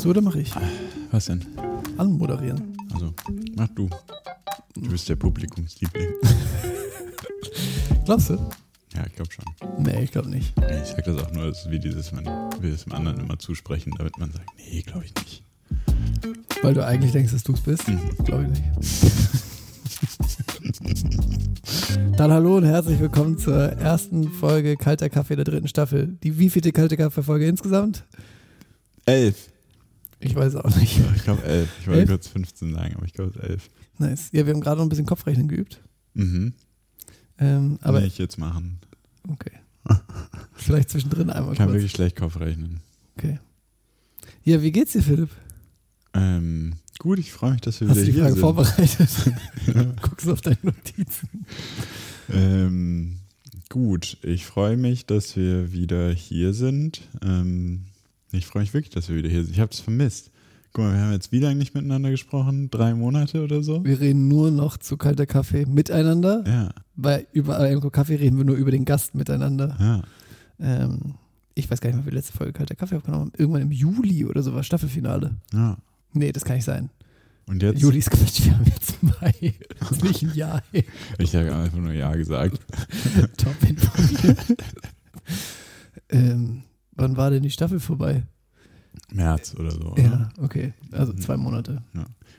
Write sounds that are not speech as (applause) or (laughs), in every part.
Machst du oder mache ich? Was denn? Anmoderieren. Also, mach du. Du bist der Publikumsliebling. (laughs) Glaubst du? Ja, ich glaube schon. Nee, ich glaube nicht. Nee, Ich sag das auch nur, das ist wie dieses, man will es dem anderen immer zusprechen, damit man sagt, nee, glaube ich nicht. Weil du eigentlich denkst, dass du es bist? Mhm. Glaube ich nicht. (laughs) Dann hallo und herzlich willkommen zur ersten Folge Kalter Kaffee der dritten Staffel. Die wievielte Kalte Kaffee-Folge insgesamt? Elf. Ich weiß auch nicht. Ja, ich glaube elf. Ich wollte kurz 15 sagen, aber ich glaube es ist elf. Nice. Ja, wir haben gerade noch ein bisschen Kopfrechnen geübt. Mhm. Ähm, aber Will ich jetzt machen. okay. (laughs) Vielleicht zwischendrin einmal Ich kann kurz. wirklich schlecht Kopf rechnen. Okay. Ja, wie geht's dir, Philipp? Ähm, gut, ich freue mich, dass wir Hast du wieder die hier Frage sind. vorbereitet? (laughs) (laughs) Guckst du auf deine Notizen? Ähm, gut, ich freue mich, dass wir wieder hier sind. Ähm, ich freue mich wirklich, dass wir wieder hier sind. Ich habe es vermisst. Guck mal, wir haben jetzt wie lange nicht miteinander gesprochen? Drei Monate oder so? Wir reden nur noch zu kalter Kaffee miteinander. Ja, Bei über einem Kaffee reden wir nur über den Gast miteinander. ja. Ähm, ich weiß gar nicht mehr, wie die letzte Folge kalter Kaffee aufgenommen haben. Irgendwann im Juli oder so war Staffelfinale. ja. Nee, das kann nicht sein. Und jetzt? Juli ist Quatsch, wir haben jetzt Mai. Das ist nicht ein Jahr. Ich habe einfach nur Ja gesagt. (laughs) Top informiert. (laughs) ähm, wann war denn die Staffel vorbei? März oder so. oder? Ja, okay. Also zwei Monate.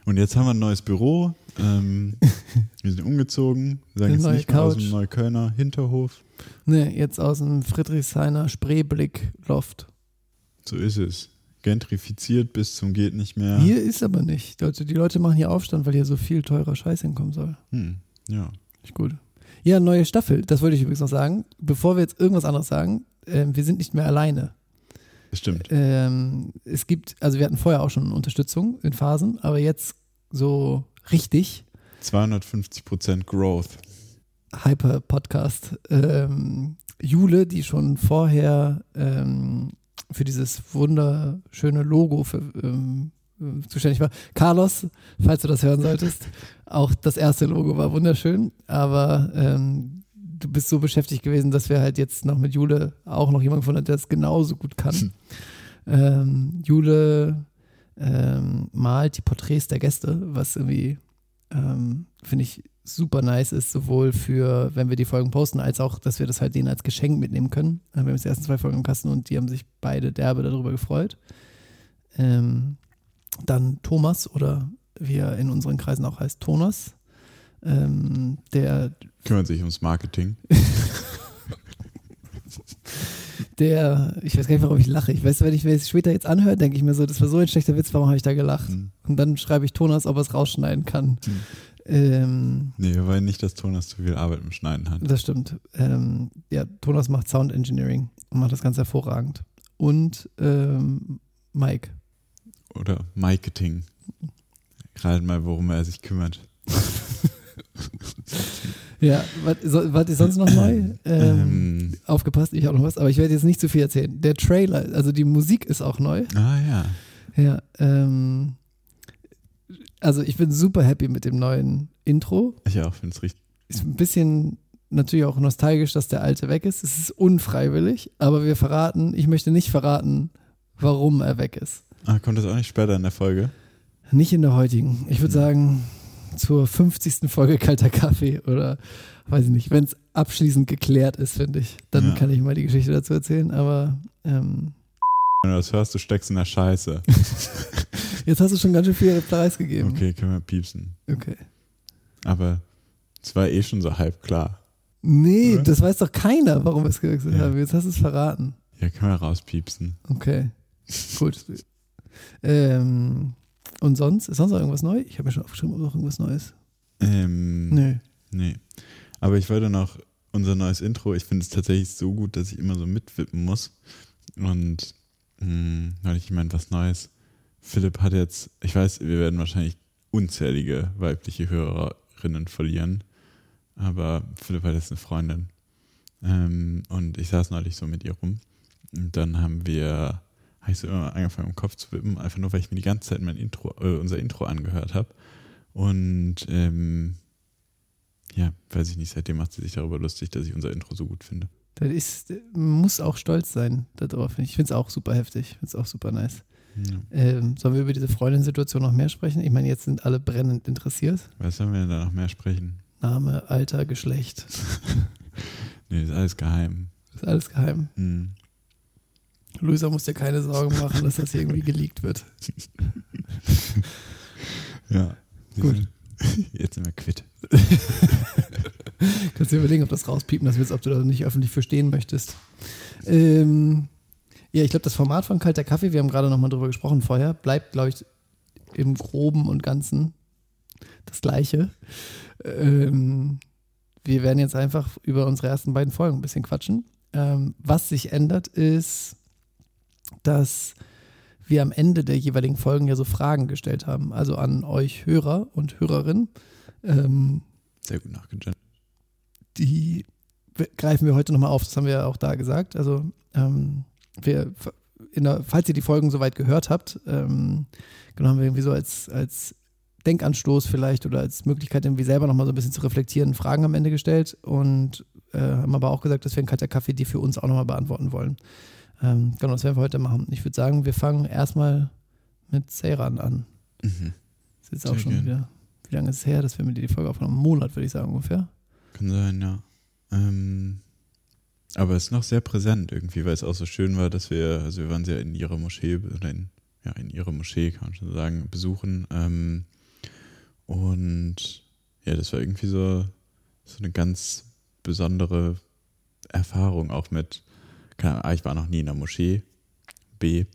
Und jetzt haben wir ein neues Büro. Ähm, (laughs) wir sind umgezogen. Sagen jetzt nicht mehr aus dem Neuköllner Hinterhof. Nee, jetzt aus dem Friedrichshainer Spreeblick-Loft. So ist es. Gentrifiziert bis zum geht nicht mehr. Hier ist aber nicht. Die Leute, die Leute machen hier Aufstand, weil hier so viel teurer Scheiß hinkommen soll. Hm, ja. Nicht gut. Ja, neue Staffel. Das wollte ich übrigens noch sagen. Bevor wir jetzt irgendwas anderes sagen, ähm, wir sind nicht mehr alleine. Das stimmt. Ähm, es gibt, also wir hatten vorher auch schon Unterstützung in Phasen, aber jetzt so richtig 250% Growth. Hyper-Podcast. Ähm, Jule, die schon vorher ähm, für dieses wunderschöne Logo für, ähm, äh, zuständig war. Carlos, falls du das hören solltest, (laughs) auch das erste Logo war wunderschön, aber ähm, du bist so beschäftigt gewesen, dass wir halt jetzt noch mit Jule auch noch jemanden gefunden haben, der das genauso gut kann. ähm, Jule ähm, malt die Porträts der Gäste, was irgendwie, ähm, finde ich, super nice ist, sowohl für, wenn wir die Folgen posten, als auch, dass wir das halt denen als Geschenk mitnehmen können. Wir haben jetzt die ersten zwei Folgen im Kasten und die haben sich beide derbe darüber gefreut. Ähm, dann Thomas oder wie er in unseren Kreisen auch heißt, Thomas, ähm, der Kümmert sich ums Marketing. (laughs) der, ich weiß gar nicht, warum ich lache. Ich weiß, wenn ich mir das später jetzt anhöre, denke ich mir so, das war so ein schlechter Witz, warum habe ich da gelacht? Hm. Und dann schreibe ich Thomas, ob er es rausschneiden kann. Hm. Ähm, Nee, wir wollen nicht, dass Thomas zu viel Arbeit im Schneiden hat. das stimmt. Ähm, ja, Thomas macht Sound Engineering und macht das ganz hervorragend. Und ähm, Mike. Oder Marketing. Gerade mal, worum er sich kümmert. (laughs) Ja, was, so, was ist sonst noch neu? Ähm, Ähm, aufgepasst, ich auch noch was, aber ich werde jetzt nicht zu viel erzählen. Der Trailer, also die Musik ist auch neu. ah ja. Ja, ähm, also ich bin super happy mit dem neuen Intro. Ich auch finde es richtig. Ist ein bisschen natürlich auch nostalgisch, dass der alte weg ist. Es ist unfreiwillig, aber wir verraten, ich möchte nicht verraten, warum er weg ist. Ah, kommt das auch nicht später in der Folge? Nicht in der heutigen. Ich würde sagen, zur 50. Folge Kalter Kaffee oder weiß ich nicht, wenn es abschließend geklärt ist, finde ich, dann Ja. kann ich mal die Geschichte dazu erzählen. Aber ähm, Wenn du das hörst, du steckst in der Scheiße. (laughs) jetzt hast du schon ganz schön viel Preis gegeben. Okay, können wir piepsen. okay. Aber es war eh schon so halb klar. Nee, Oder? das weiß doch keiner, warum wir es gewechselt Ja. haben. Jetzt hast du es verraten. Ja, können wir rauspiepsen. Okay, gut. (laughs) ähm, und sonst? Ist sonst noch irgendwas neu? Ich habe mir schon aufgeschrieben, ob noch irgendwas Neues. Ähm, Nö. Nee. Aber ich wollte noch unser neues Intro. Ich finde es tatsächlich so gut, dass ich immer so mitwippen muss. Und mh, weil ich meine, was Neues. Philipp hat jetzt, ich weiß, wir werden wahrscheinlich unzählige weibliche Hörerinnen verlieren. Aber Philipp hat jetzt eine Freundin. Ähm, und ich saß neulich so mit ihr rum. Und dann haben wir, habe ich so immer angefangen im Kopf zu wippen, einfach nur, weil ich mir die ganze Zeit mein Intro, äh, unser Intro angehört habe. Und ähm, ja, weiß ich nicht, seitdem macht sie sich darüber lustig, dass ich unser Intro so gut finde. Das ist, muss auch stolz sein darauf. Ich finde es auch super heftig. Ich finde es auch super nice. Ja. Ähm, sollen wir über diese Freundin-Situation noch mehr sprechen? Ich meine, jetzt sind alle brennend interessiert. Was sollen wir denn da noch mehr sprechen? Name, Alter, Geschlecht. (laughs) Nee, ist alles geheim. ist alles geheim. Hm. Luisa muss dir keine Sorgen machen, dass das irgendwie geleakt wird. (laughs) Ja. Gut. (laughs) Jetzt sind wir quitt. (laughs) Kannst dir überlegen, ob das rauspiepen das willst, ob du da nicht öffentlich verstehen möchtest. Ähm, ja, ich glaube, das Format von Kalter Kaffee, wir haben gerade nochmal drüber gesprochen vorher, bleibt, glaube ich, im Groben und Ganzen das Gleiche. Ähm, wir werden jetzt einfach über unsere ersten beiden Folgen ein bisschen quatschen. Ähm, was sich ändert, ist, dass wir am Ende der jeweiligen Folgen ja so Fragen gestellt haben, also an euch Hörer und Hörerinnen. Ähm, Sehr gut nachgegendert. die greifen wir heute nochmal auf. Das haben wir ja auch da gesagt. Also, ähm, wir, in der, falls ihr die Folgen soweit gehört habt, ähm, genau haben wir irgendwie so als, als Denkanstoß vielleicht oder als Möglichkeit, irgendwie selber nochmal so ein bisschen zu reflektieren, Fragen am Ende gestellt und äh, haben aber auch gesagt, dass wir in kalter Kaffee die für uns auch nochmal beantworten wollen. Ähm, genau, das werden wir heute machen. Ich würde sagen, wir fangen erstmal mit Seyran an. Mhm. Das ist jetzt auch schon gern. wieder, wie lange ist es her, dass wir mit dir die Folge aufgenommen haben? Einen Monat, würde ich sagen, ungefähr. Kann sein, ja. Ähm, aber es ist noch sehr präsent irgendwie, weil es auch so schön war, dass wir, also wir waren ja in ihrer Moschee, oder in, ja, in ihrer Moschee, kann man schon sagen, besuchen. Ähm, und ja, das war irgendwie so, so eine ganz besondere Erfahrung, auch mit, keine A, ich war noch nie in der Moschee. B,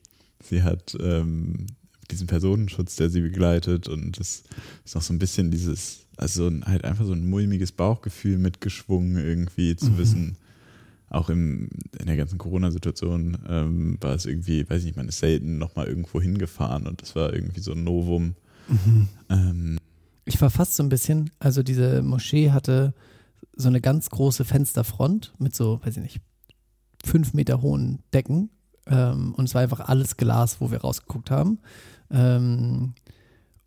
sie hat ähm, diesen Personenschutz, der sie begleitet und das ist noch so ein bisschen dieses, also halt einfach so ein mulmiges Bauchgefühl mitgeschwungen irgendwie zu Mhm. wissen, auch im, in der ganzen Corona-Situation ähm, war es irgendwie, weiß ich nicht, man ist selten nochmal irgendwo hingefahren und das war irgendwie so ein Novum. Ähm, Ich war fast so ein bisschen, also diese Moschee hatte so eine ganz große Fensterfront mit so, weiß ich nicht, fünf Meter hohen Decken. Ähm, und es war einfach alles Glas, wo wir rausgeguckt haben. Ähm,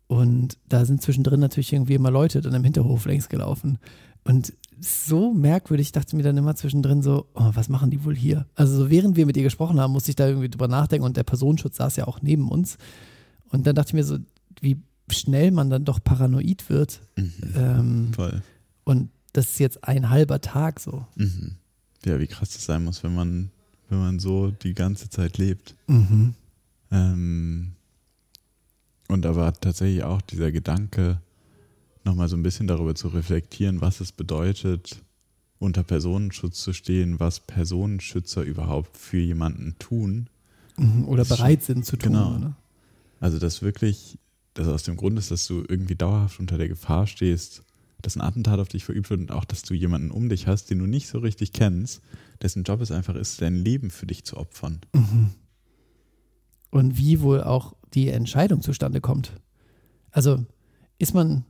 und da sind zwischendrin natürlich irgendwie immer Leute dann im Hinterhof längs gelaufen. Und so merkwürdig, ich dachte mir dann immer zwischendrin so, oh, was machen die wohl hier? Also so während wir mit ihr gesprochen haben, musste ich da irgendwie drüber nachdenken und der Personenschutz saß ja auch neben uns. Und dann dachte ich mir so, wie schnell man dann doch paranoid wird. mhm, Ähm, voll. und das ist jetzt ein halber Tag so. Mhm. Ja, wie krass das sein muss, wenn man, wenn man so die ganze Zeit lebt. Mhm. Ähm, und da war tatsächlich auch dieser Gedanke, nochmal so ein bisschen darüber zu reflektieren, was es bedeutet, unter Personenschutz zu stehen, was Personenschützer überhaupt für jemanden tun. Mhm. Oder bereit sind zu tun. genau. Ne? Also das wirklich, das aus dem Grund ist, dass du irgendwie dauerhaft unter der Gefahr stehst, dass ein Attentat auf dich verübt wird und auch, dass du jemanden um dich hast, den du nicht so richtig kennst, dessen Job es einfach ist, dein Leben für dich zu opfern. Mhm. Und wie wohl auch die Entscheidung zustande kommt. Also ist man,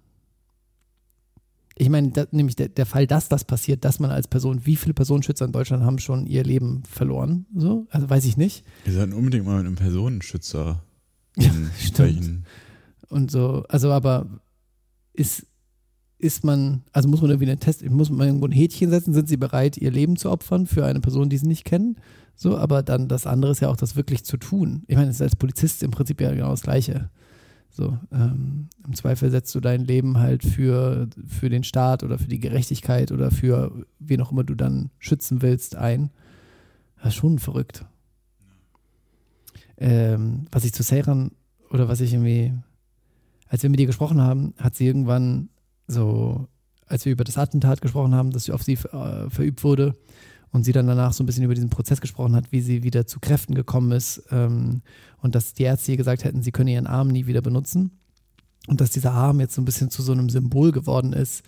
ich meine, da, nämlich der, der Fall, dass das passiert, dass man als Person, wie viele Personenschützer in Deutschland haben schon ihr Leben verloren? So, also weiß ich nicht. Wir sollten unbedingt mal mit einem Personenschützer Ja, ähm, stimmt. sprechen. Und so, also aber ist, ist man, also muss man irgendwie einen Test, muss man irgendwo ein Häkchen setzen, sind sie bereit, ihr Leben zu opfern für eine Person, die sie nicht kennen? So, aber dann das andere ist ja auch, das wirklich zu tun. Ich meine, es ist als Polizist im Prinzip ja genau das Gleiche. So, ähm, im Zweifel setzt du dein Leben halt für, für den Staat oder für die Gerechtigkeit oder für wen auch immer du dann schützen willst ein. Das ist schon verrückt. Ähm, was ich zu Seyran oder was ich irgendwie als wir mit ihr gesprochen haben, hat sie irgendwann so, als wir über das Attentat gesprochen haben, das auf sie äh, verübt wurde und sie dann danach so ein bisschen über diesen Prozess gesprochen hat, wie sie wieder zu Kräften gekommen ist ähm, und dass die Ärzte ihr gesagt hätten, sie könne ihren Arm nie wieder benutzen und dass dieser Arm jetzt so ein bisschen zu so einem Symbol geworden ist,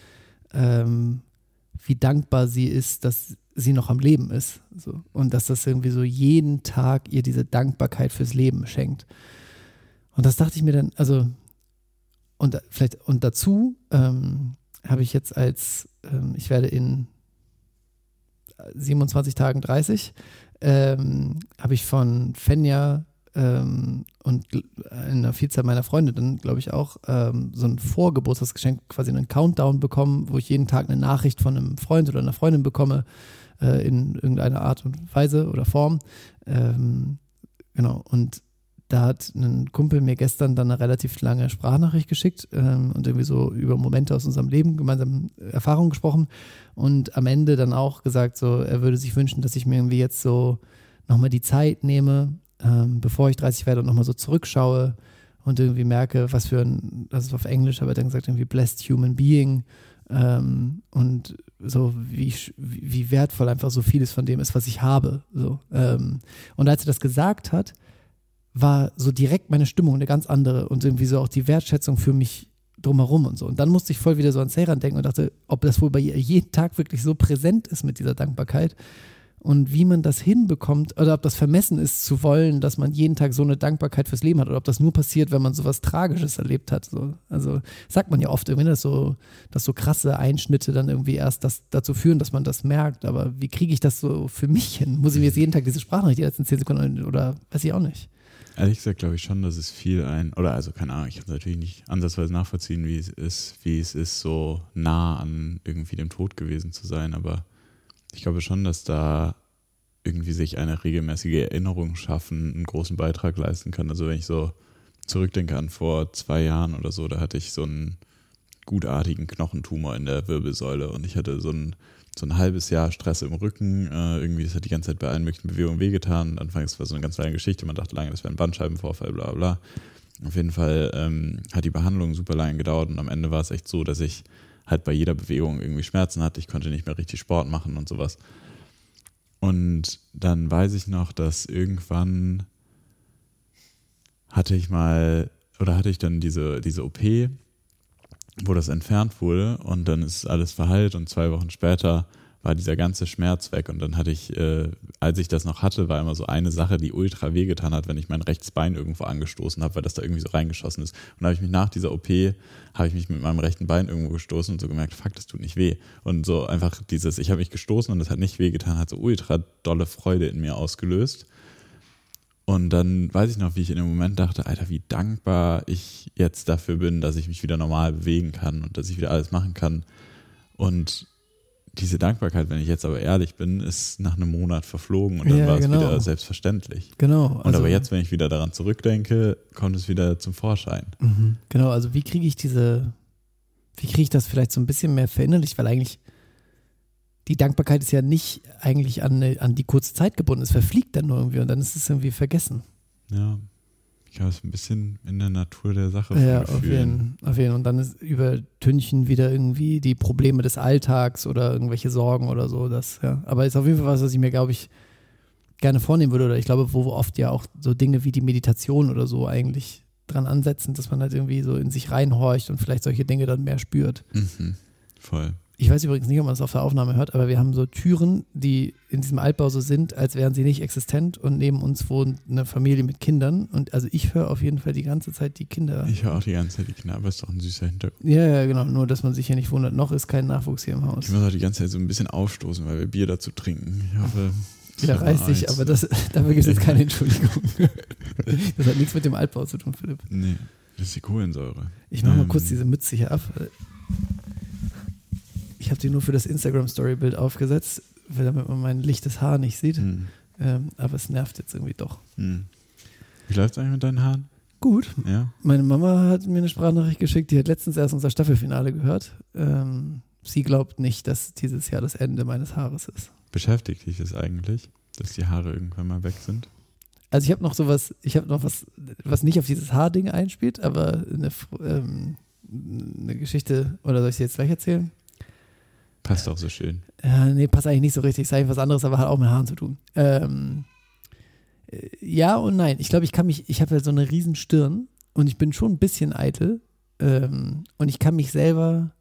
ähm, wie dankbar sie ist, dass sie noch am Leben ist so. und dass das irgendwie so jeden Tag ihr diese Dankbarkeit fürs Leben schenkt. Und das dachte ich mir dann, also und da- vielleicht und dazu ähm, habe ich jetzt als ähm, ich werde in 27 Tagen 30 ähm, habe ich von Fenja ähm, und einer Vielzahl meiner Freunde dann glaube ich auch ähm, so ein Vorgeburtstagsgeschenk quasi einen Countdown bekommen, wo ich jeden Tag eine Nachricht von einem Freund oder einer Freundin bekomme äh, in irgendeiner Art und Weise oder Form. Ähm, genau und da hat ein Kumpel mir gestern dann eine relativ lange Sprachnachricht geschickt ähm, und irgendwie so über Momente aus unserem Leben, gemeinsam Erfahrungen gesprochen und am Ende dann auch gesagt, so er würde sich wünschen, dass ich mir irgendwie jetzt so nochmal die Zeit nehme, ähm, bevor ich 30 werde und nochmal so zurückschaue und irgendwie merke, was für ein, das ist auf Englisch, aber dann gesagt irgendwie blessed human being ähm, und so wie, wie wertvoll einfach so vieles von dem ist, was ich habe. So. Ähm, und als er das gesagt hat, war so direkt meine Stimmung eine ganz andere und irgendwie so auch die Wertschätzung für mich drumherum und so. Und dann musste ich voll wieder so an Seyran denken und dachte, ob das wohl bei ihr jeden Tag wirklich so präsent ist mit dieser Dankbarkeit und wie man das hinbekommt oder ob das vermessen ist zu wollen, dass man jeden Tag so eine Dankbarkeit fürs Leben hat oder ob das nur passiert, wenn man sowas Tragisches erlebt hat. So. Also sagt man ja oft irgendwie, dass so, dass so krasse Einschnitte dann irgendwie erst das, dazu führen, dass man das merkt. Aber wie kriege ich das so für mich hin? Muss ich mir jetzt jeden Tag diese Sprachnachricht die letzten zehn Sekunden oder weiß ich auch nicht. Ehrlich gesagt glaube ich schon, dass es viel ein, oder also keine Ahnung, ich kann es natürlich nicht ansatzweise nachvollziehen, wie es ist, wie es ist, so nah an irgendwie dem Tod gewesen zu sein, aber ich glaube schon, dass da irgendwie sich eine regelmäßige Erinnerung schaffen, einen großen Beitrag leisten kann. Also wenn ich so zurückdenke an vor zwei Jahren oder so, da hatte ich so einen gutartigen Knochentumor in der Wirbelsäule und ich hatte so ein, so ein halbes Jahr Stress im Rücken. Äh, irgendwie, es hat die ganze Zeit bei allen möglichen Bewegungen wehgetan. Anfangs war so eine ganz lange Geschichte. Man dachte lange, das wäre ein Bandscheibenvorfall, bla bla. Auf jeden Fall ähm, hat die Behandlung super lange gedauert und am Ende war es echt so, dass ich halt bei jeder Bewegung irgendwie Schmerzen hatte. Ich konnte nicht mehr richtig Sport machen und sowas. Und dann weiß ich noch, dass irgendwann hatte ich mal, oder hatte ich dann diese, diese OP, wo das entfernt wurde und dann ist alles verheilt und zwei Wochen später war dieser ganze Schmerz weg. Und dann hatte ich, äh, als ich das noch hatte, war immer so eine Sache, die ultra wehgetan hat, wenn ich mein rechtes Bein irgendwo angestoßen habe, weil das da irgendwie so reingeschossen ist. Und habe ich mich nach dieser OP, habe ich mich mit meinem rechten Bein irgendwo gestoßen und so gemerkt, fuck, das tut nicht weh. Und so einfach dieses, ich habe mich gestoßen und das hat nicht wehgetan, hat so ultra dolle Freude in mir ausgelöst. Und dann weiß ich noch, wie ich in dem Moment dachte, Alter, wie dankbar ich jetzt dafür bin, dass ich mich wieder normal bewegen kann und dass ich wieder alles machen kann. Und diese Dankbarkeit, wenn ich jetzt aber ehrlich bin, ist nach einem Monat verflogen und dann ja, war es genau. wieder selbstverständlich. Genau. Und also, aber jetzt, wenn ich wieder daran zurückdenke, kommt es wieder zum Vorschein. Mhm, genau, also wie kriege ich diese, wie kriege ich das vielleicht so ein bisschen mehr verinnerlicht, weil eigentlich die Dankbarkeit ist ja nicht eigentlich an, an die kurze Zeit gebunden, es verfliegt dann nur irgendwie und dann ist es irgendwie vergessen. Ja, ich habe es ein bisschen in der Natur der Sache Ja, auf jeden, auf jeden. Und dann ist übertünchen wieder irgendwie die Probleme des Alltags oder irgendwelche Sorgen oder so. Das, ja. Aber ist auf jeden Fall was, was ich mir, glaube ich, gerne vornehmen würde. Oder ich glaube, wo oft ja auch so Dinge wie die Meditation oder so eigentlich dran ansetzen, dass man halt irgendwie so in sich reinhorcht und vielleicht solche Dinge dann mehr spürt. Mhm. Voll. Ich weiß übrigens nicht, ob man das auf der Aufnahme hört, aber wir haben so Türen, die in diesem Altbau so sind, als wären sie nicht existent und neben uns wohnt eine Familie mit Kindern und also ich höre auf jeden Fall die ganze Zeit die Kinder. Ich höre auch die ganze Zeit die Kinder, aber es ist doch ein süßer Hintergrund. Ja, ja, genau, nur dass man sich hier nicht wundert, noch ist kein Nachwuchs hier im Haus. Ich muss auch die ganze Zeit so ein bisschen aufstoßen, weil wir Bier dazu trinken. Ich hoffe, ja, reißt sich, aber das, (laughs) dafür gibt es jetzt keine (laughs) Entschuldigung. (laughs) Das hat nichts mit dem Altbau zu tun, Philipp. Nee, das ist die Kohlensäure. Ich mache mal ähm, kurz diese Mütze hier ab. Ich habe die nur für das Instagram-Story-Bild aufgesetzt, damit man mein lichtes Haar nicht sieht. Mhm. Ähm, aber es nervt jetzt irgendwie doch. Mhm. Wie läuft es eigentlich mit deinen Haaren? Gut. Ja. Meine Mama hat mir eine Sprachnachricht geschickt, die hat letztens erst unser Staffelfinale gehört. Ähm, sie glaubt nicht, dass dieses Jahr das Ende meines Haares ist. Beschäftigt dich das eigentlich, dass die Haare irgendwann mal weg sind? Also ich habe noch sowas, ich habe noch was, was nicht auf dieses Haarding einspielt, aber eine, ähm, eine Geschichte, oder soll ich sie jetzt gleich erzählen? Passt auch so schön. Ja, nee, passt eigentlich nicht so richtig. Ist eigentlich was anderes, aber hat auch mit Haaren zu tun. Ähm, äh, ja und nein. Ich glaube, ich kann mich, ich habe halt so eine riesen Stirn und ich bin schon ein bisschen eitel. Ähm, und ich kann mich selber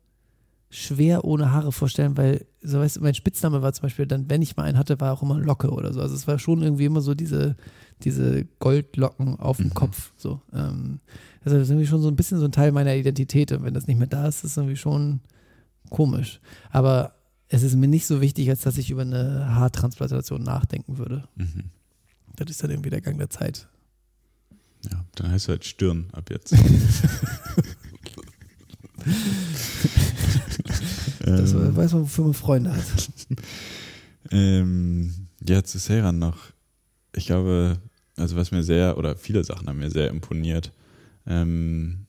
schwer ohne Haare vorstellen, weil, so weißt du, mein Spitzname war zum Beispiel dann, wenn ich mal einen hatte, war auch immer Locke oder so. Also es war schon irgendwie immer so diese, diese Goldlocken auf dem mhm. Kopf. So. Ähm, also das ist irgendwie schon so ein bisschen so ein Teil meiner Identität. Und wenn das nicht mehr da ist, ist es irgendwie schon komisch. Aber es ist mir nicht so wichtig, als dass ich über eine Haartransplantation nachdenken würde. Mhm. Das ist dann irgendwie der Gang der Zeit. Ja, dann heißt du halt Stirn ab jetzt. (laughs) das ähm, weiß man, wofür man Freunde hat. (laughs) ähm, ja, zu Seran noch. Ich glaube, also was mir sehr, oder viele Sachen haben mir sehr imponiert. Ähm,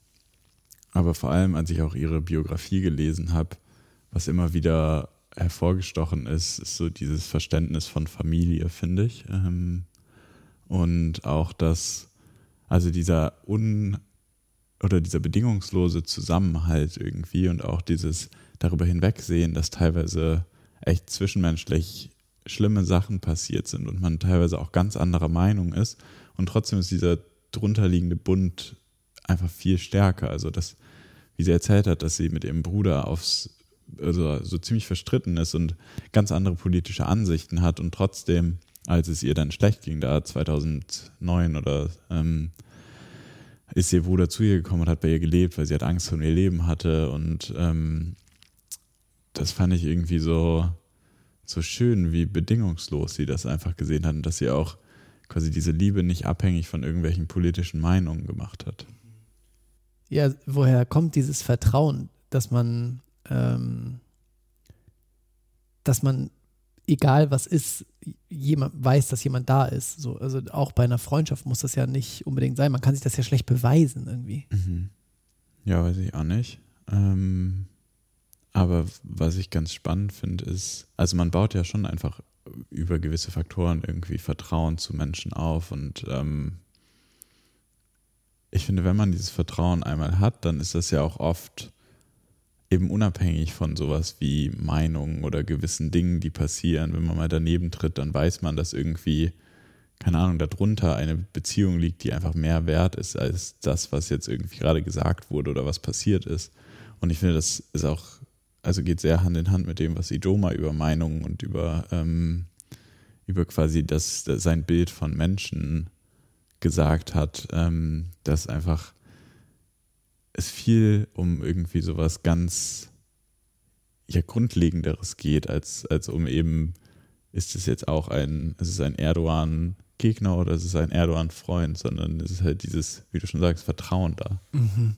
aber vor allem, als ich auch ihre Biografie gelesen habe, was immer wieder hervorgestochen ist, ist so dieses Verständnis von Familie, finde ich. Ähm, und auch das, also dieser un oder dieser bedingungslose Zusammenhalt irgendwie und auch dieses darüber hinwegsehen, dass teilweise echt zwischenmenschlich schlimme Sachen passiert sind und man teilweise auch ganz anderer Meinung ist und trotzdem ist dieser drunterliegende Bund einfach viel stärker. Also das, wie sie erzählt hat, dass sie mit ihrem Bruder aufs also so ziemlich verstritten ist und ganz andere politische Ansichten hat und trotzdem, als es ihr dann schlecht ging, da 2009 oder ähm, ist ihr Bruder zu ihr gekommen und hat bei ihr gelebt, weil sie hat Angst um ihr Leben hatte und ähm, das fand ich irgendwie so so schön, wie bedingungslos sie das einfach gesehen hat und dass sie auch quasi diese Liebe nicht abhängig von irgendwelchen politischen Meinungen gemacht hat. Ja, woher kommt dieses Vertrauen, dass man ähm, dass man, egal was ist, jemand weiß, dass jemand da ist. So, also auch bei einer Freundschaft muss das ja nicht unbedingt sein. Man kann sich das ja schlecht beweisen irgendwie. Mhm. Ja, weiß ich auch nicht. Ähm, aber was ich ganz spannend finde, ist, also man baut ja schon einfach über gewisse Faktoren irgendwie Vertrauen zu Menschen auf und ähm, ich finde, wenn man dieses Vertrauen einmal hat, dann ist das ja auch oft eben unabhängig von sowas wie Meinungen oder gewissen Dingen, die passieren. Wenn man mal daneben tritt, dann weiß man, dass irgendwie, keine Ahnung, darunter eine Beziehung liegt, die einfach mehr wert ist als das, was jetzt irgendwie gerade gesagt wurde oder was passiert ist. Und ich finde, das ist auch, also geht sehr Hand in Hand mit dem, was Idoma über Meinungen und über, ähm, über quasi das, das, sein Bild von Menschen gesagt hat, ähm, dass einfach es viel um irgendwie sowas ganz ja, Grundlegenderes geht, als, als um eben, ist es jetzt auch ein, ist ein Erdogan-Gegner oder ist es ein Erdogan-Freund, sondern es ist halt dieses, wie du schon sagst, Vertrauen da. Mhm.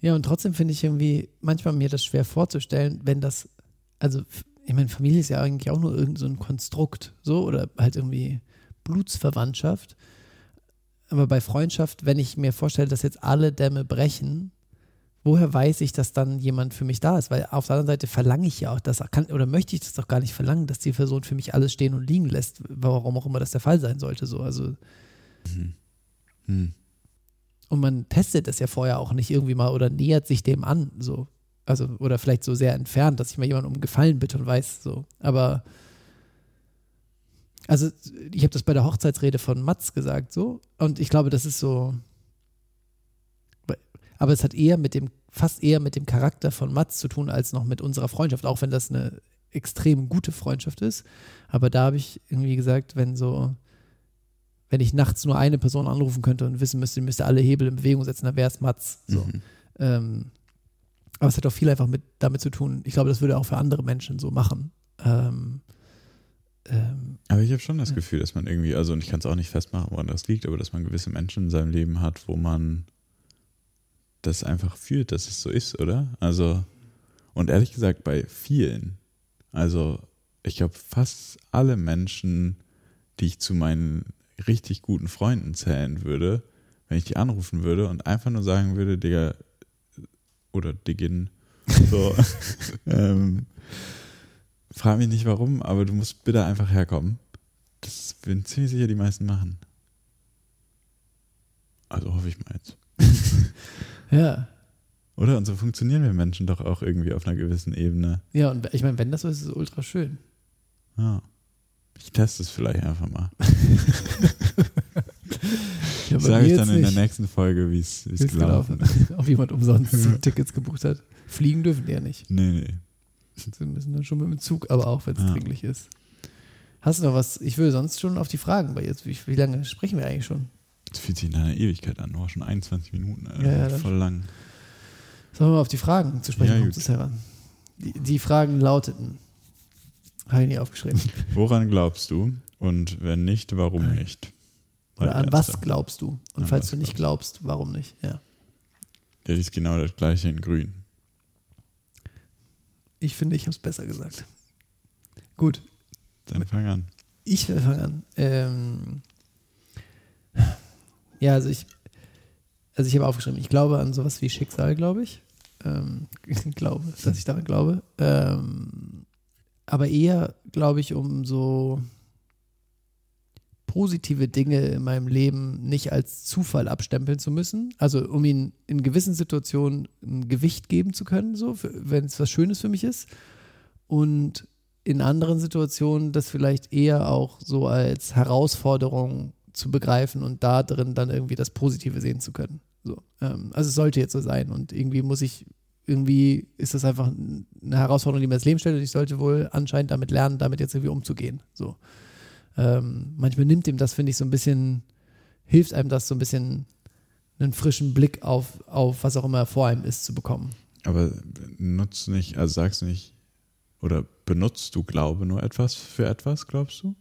Ja, und trotzdem finde ich irgendwie manchmal mir das schwer vorzustellen, wenn das, also ich meine, Familie ist ja eigentlich auch nur irgendein so Konstrukt, so, oder halt irgendwie Blutsverwandtschaft. Aber bei Freundschaft, wenn ich mir vorstelle, dass jetzt alle Dämme brechen, woher weiß ich, dass dann jemand für mich da ist? Weil auf der anderen Seite verlange ich ja auch das, kann, oder möchte ich das doch gar nicht verlangen, dass die Person für mich alles stehen und liegen lässt, warum auch immer das der Fall sein sollte. So. Also, mhm. Mhm. Und man testet es ja vorher auch nicht irgendwie mal oder nähert sich dem an. So. Also, oder vielleicht so sehr entfernt, dass ich mal jemanden um Gefallen bitte und weiß, so. Aber also ich habe das bei der Hochzeitsrede von Mats gesagt, so. Und ich glaube, das ist so. Aber es hat eher mit dem, fast eher mit dem Charakter von Mats zu tun, als noch mit unserer Freundschaft, auch wenn das eine extrem gute Freundschaft ist. Aber da habe ich irgendwie gesagt, wenn so, wenn ich nachts nur eine Person anrufen könnte und wissen müsste, müsste alle Hebel in Bewegung setzen, dann wäre es Mats. So. Mhm. Ähm, aber es hat auch viel einfach mit, damit zu tun. Ich glaube, das würde auch für andere Menschen so machen. Ähm, ähm, aber ich habe schon das. Gefühl, dass man irgendwie, also und ich kann es auch nicht festmachen, woran das liegt, aber dass man gewisse Menschen in seinem Leben hat, wo man das einfach fühlt, dass es so ist, oder? Also, und ehrlich gesagt, bei vielen, also ich glaube, fast alle Menschen, die ich zu meinen richtig guten Freunden zählen würde, wenn ich die anrufen würde und einfach nur sagen würde, Digga, oder Diggin, so, (laughs) (laughs) ähm, Frag mich nicht warum, aber du musst bitte einfach herkommen. Das bin ziemlich sicher, die meisten machen. Also hoffe ich mal jetzt. (laughs) ja. Oder? Und so funktionieren wir Menschen doch auch irgendwie auf einer gewissen Ebene. Ja, und ich meine, wenn das so ist, ist es ultra schön. Ja. Ich teste es vielleicht einfach mal. (laughs) (laughs) ja, Sage ich dann in der nächsten Folge, wie es gelaufen ist. Ob jemand umsonst Tickets gebucht hat. Fliegen dürfen die ja nicht. Nee, nee. (laughs) Sie müssen dann schon mit dem Zug, aber auch, wenn es ja. dringlich ist. Hast du noch was? Ich will sonst schon auf die Fragen, weil jetzt, wie, wie lange sprechen wir eigentlich schon? Das fühlt sich in einer Ewigkeit an, nur schon 21 Minuten, Alter. Ja, ja, voll lang. Sollen wir mal auf die Fragen zu sprechen ja, kommen, heran? Die, die Fragen lauteten, habe ich nie aufgeschrieben. (laughs) Woran glaubst du? Und wenn nicht, warum nicht? Oder an was glaubst du? Und an falls du nicht glaubst, warum nicht? Ja. Das ist genau das gleiche in grün. Ich finde, ich habe es besser gesagt. Gut. Dann fang an. Ich fange an. Ähm, Ja, also ich, also ich habe aufgeschrieben, ich glaube an sowas wie Schicksal, glaube ich. Ähm, (laughs) glaube, dass ich daran glaube. Ähm, aber eher, glaube ich, um so positive Dinge in meinem Leben nicht als Zufall abstempeln zu müssen. Also um ihnen in gewissen Situationen ein Gewicht geben zu können, so, wenn es was Schönes für mich ist. Und in anderen Situationen das vielleicht eher auch so als Herausforderung zu begreifen und da drin dann irgendwie das Positive sehen zu können. So, ähm, also es sollte jetzt so sein und irgendwie muss ich, irgendwie ist das einfach eine Herausforderung, die mir das Leben stellt und ich sollte wohl anscheinend damit lernen, damit jetzt irgendwie umzugehen. So. Ähm, manchmal nimmt ihm das, finde ich, so ein bisschen, hilft einem das so ein bisschen einen frischen Blick auf, auf was auch immer vor einem ist zu bekommen. Aber nutzt nicht, also sagst nicht, oder benutzt du Glaube nur etwas für etwas, glaubst du?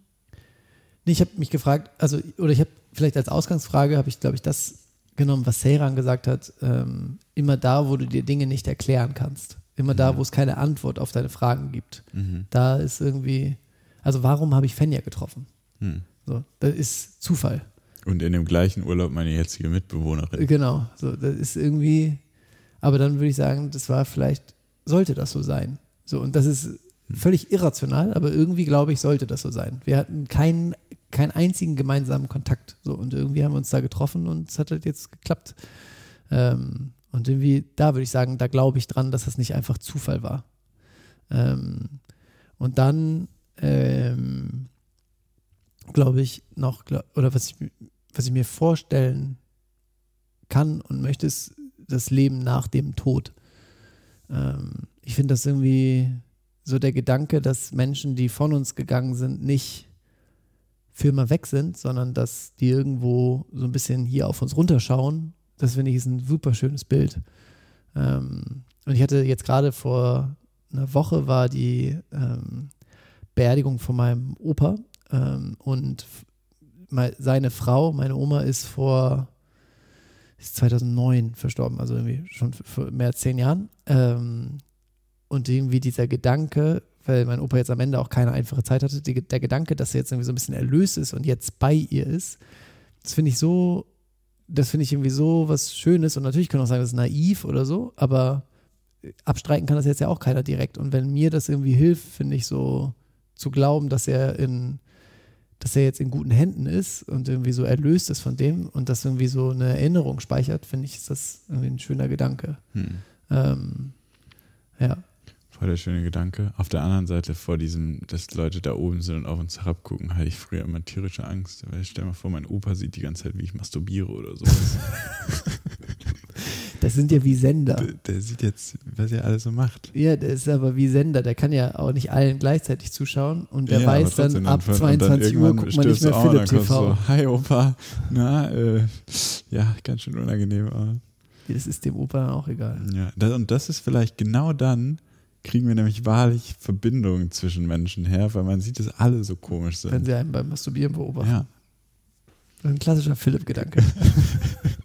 Nee, ich habe mich gefragt, also, oder ich habe vielleicht als Ausgangsfrage, habe ich, glaube ich, das genommen, was Seyran gesagt hat, ähm, immer da, wo du dir Dinge nicht erklären kannst. Immer mhm. da, wo es keine Antwort auf deine Fragen gibt. Mhm. Da ist irgendwie, also warum habe ich Fenja getroffen? Mhm. So, das ist Zufall. Und in dem gleichen Urlaub meine jetzige Mitbewohnerin. Genau, so, das ist irgendwie, aber dann würde ich sagen, das war vielleicht, sollte das so sein. So, und das ist völlig irrational, aber irgendwie glaube ich, sollte das so sein. Wir hatten keinen, keinen einzigen gemeinsamen Kontakt. So, und irgendwie haben wir uns da getroffen und es hat halt jetzt geklappt. Ähm, und irgendwie, da würde ich sagen, da glaube ich dran, dass das nicht einfach Zufall war. Ähm, und dann ähm, glaube ich noch, oder was ich, was ich mir vorstellen kann und möchte, ist das Leben nach dem Tod. Ähm, ich finde das irgendwie so der Gedanke, dass Menschen, die von uns gegangen sind, nicht für immer weg sind, sondern dass die irgendwo so ein bisschen hier auf uns runterschauen. Das finde ich ist ein super schönes Bild. Ähm, und ich hatte jetzt gerade vor einer Woche war die ähm, Beerdigung von meinem Opa ähm, und seine Frau, meine Oma, ist vor ist 2009 verstorben, also irgendwie schon vor mehr als zehn Jahren. Ähm, und irgendwie dieser Gedanke, weil mein Opa jetzt am Ende auch keine einfache Zeit hatte, die, der Gedanke, dass er jetzt irgendwie so ein bisschen erlöst ist und jetzt bei ihr ist, das finde ich so, das finde ich irgendwie so was Schönes. Und natürlich kann man auch sagen, das ist naiv oder so, aber abstreiten kann das jetzt ja auch keiner direkt. Und wenn mir das irgendwie hilft, finde ich so zu glauben, dass er in, dass er jetzt in guten Händen ist und irgendwie so erlöst ist von dem und das irgendwie so eine Erinnerung speichert, finde ich, ist das irgendwie ein schöner Gedanke. Hm. Ähm, ja. Voll der schöne Gedanke. Auf der anderen Seite vor diesem, dass Leute da oben sind und auf uns herabgucken, hatte ich früher immer tierische Angst. Weil ich stell mir vor, mein Opa sieht die ganze Zeit, wie ich masturbiere oder so. (laughs) das sind ja wie Sender. Der, der, sieht jetzt, was er alles so macht. Ja, der ist aber wie Sender. Der kann ja auch nicht allen gleichzeitig zuschauen und der ja, weiß dann, ab 22 Uhr guckt man nicht mehr Philipp TV. So, Hi Opa, na, äh, ja, ganz schön unangenehm. Aber. Das ist dem Opa auch egal. Ja, das, und das ist vielleicht genau dann, kriegen wir nämlich wahrlich Verbindungen zwischen Menschen her, weil man sieht, dass alle so komisch sind. Wenn sie einen beim Masturbieren beobachten. Ja. Ein klassischer Philipp-Gedanke. (laughs)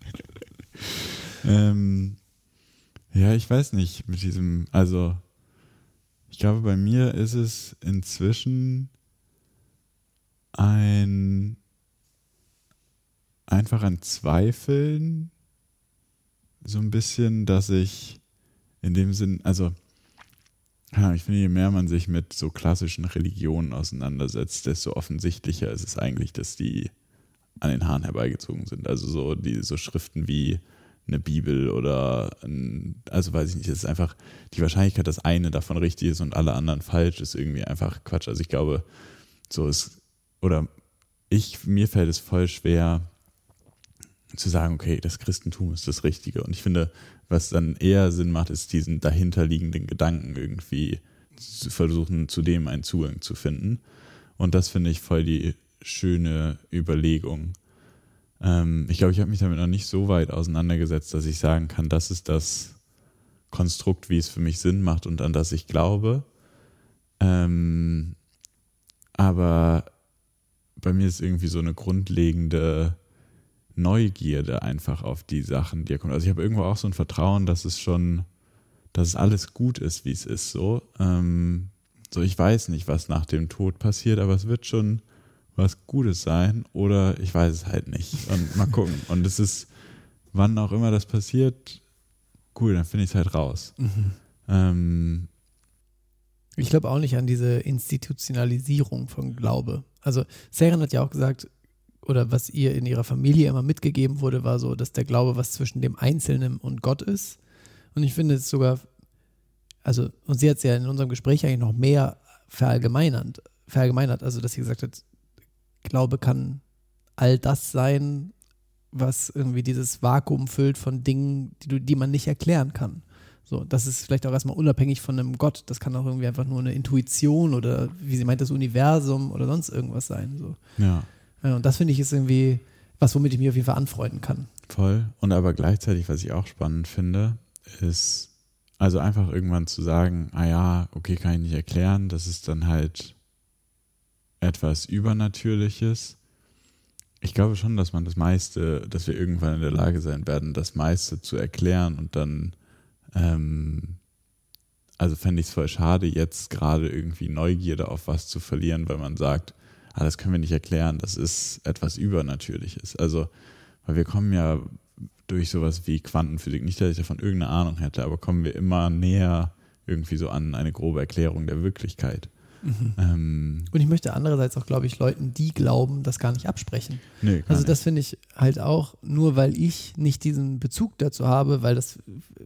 ähm, ja, ich weiß nicht, mit diesem, also ich glaube, bei mir ist es inzwischen ein einfach ein Zweifeln, so ein bisschen, dass ich in dem Sinn, also ich finde, je mehr man sich mit so klassischen Religionen auseinandersetzt, desto offensichtlicher ist es eigentlich, dass die an den Haaren herbeigezogen sind. Also so die so Schriften wie eine Bibel oder ein, also weiß ich nicht, es ist einfach die Wahrscheinlichkeit, dass eine davon richtig ist und alle anderen falsch, ist irgendwie einfach Quatsch. Also ich glaube, so ist, oder ich, mir fällt es voll schwer zu sagen, okay, das Christentum ist das Richtige. Und ich finde, was dann eher Sinn macht, ist diesen dahinterliegenden Gedanken irgendwie zu versuchen, zu dem einen Zugang zu finden. Und das finde ich voll die schöne Überlegung. Ähm, ich glaube, ich habe mich damit noch nicht so weit auseinandergesetzt, dass ich sagen kann, das ist das Konstrukt, wie es für mich Sinn macht und an das ich glaube. Ähm, aber bei mir ist irgendwie so eine grundlegende Neugierde einfach auf die Sachen, die kommt. Also ich habe irgendwo auch so ein Vertrauen, dass es schon, dass es alles gut ist, wie es ist. So, ähm, so ich weiß nicht, was nach dem Tod passiert, aber es wird schon was Gutes sein oder ich weiß es halt nicht. Und mal gucken. Und es ist, wann auch immer das passiert, cool, dann finde ich es halt raus. Mhm. Ähm, Ich glaube auch nicht an diese Institutionalisierung von Glaube. Also Seren hat ja auch gesagt, oder was ihr in ihrer Familie immer mitgegeben wurde, war so, dass der Glaube was zwischen dem Einzelnen und Gott ist. Und ich finde es sogar, also, und sie hat es ja in unserem Gespräch eigentlich noch mehr verallgemeinert, verallgemeinert, also dass sie gesagt hat, Glaube kann all das sein, was irgendwie dieses Vakuum füllt von Dingen, die, du, die man nicht erklären kann. So, das ist vielleicht auch erstmal unabhängig von einem Gott. Das kann auch irgendwie einfach nur eine Intuition oder wie sie meint, das Universum oder sonst irgendwas sein. So. ja, Ja, und das finde ich ist irgendwie was, womit ich mich auf jeden Fall anfreunden kann. voll. Und aber gleichzeitig, was ich auch spannend finde, ist, also einfach irgendwann zu sagen, ah ja, okay, kann ich nicht erklären, das ist dann halt etwas Übernatürliches. Ich glaube schon, dass man das meiste, dass wir irgendwann in der Lage sein werden, das meiste zu erklären und dann, ähm, also fände ich es voll schade, jetzt gerade irgendwie Neugierde auf was zu verlieren, weil man sagt, ah, das können wir nicht erklären, das ist etwas Übernatürliches. Also, weil wir kommen ja durch sowas wie Quantenphysik, nicht, dass ich davon irgendeine Ahnung hätte, aber kommen wir immer näher irgendwie so an eine grobe Erklärung der Wirklichkeit. Ähm, Und ich möchte andererseits auch, glaube ich, Leuten, die glauben, das gar nicht absprechen. nee, Also das finde ich halt auch, nur weil ich nicht diesen Bezug dazu habe, weil das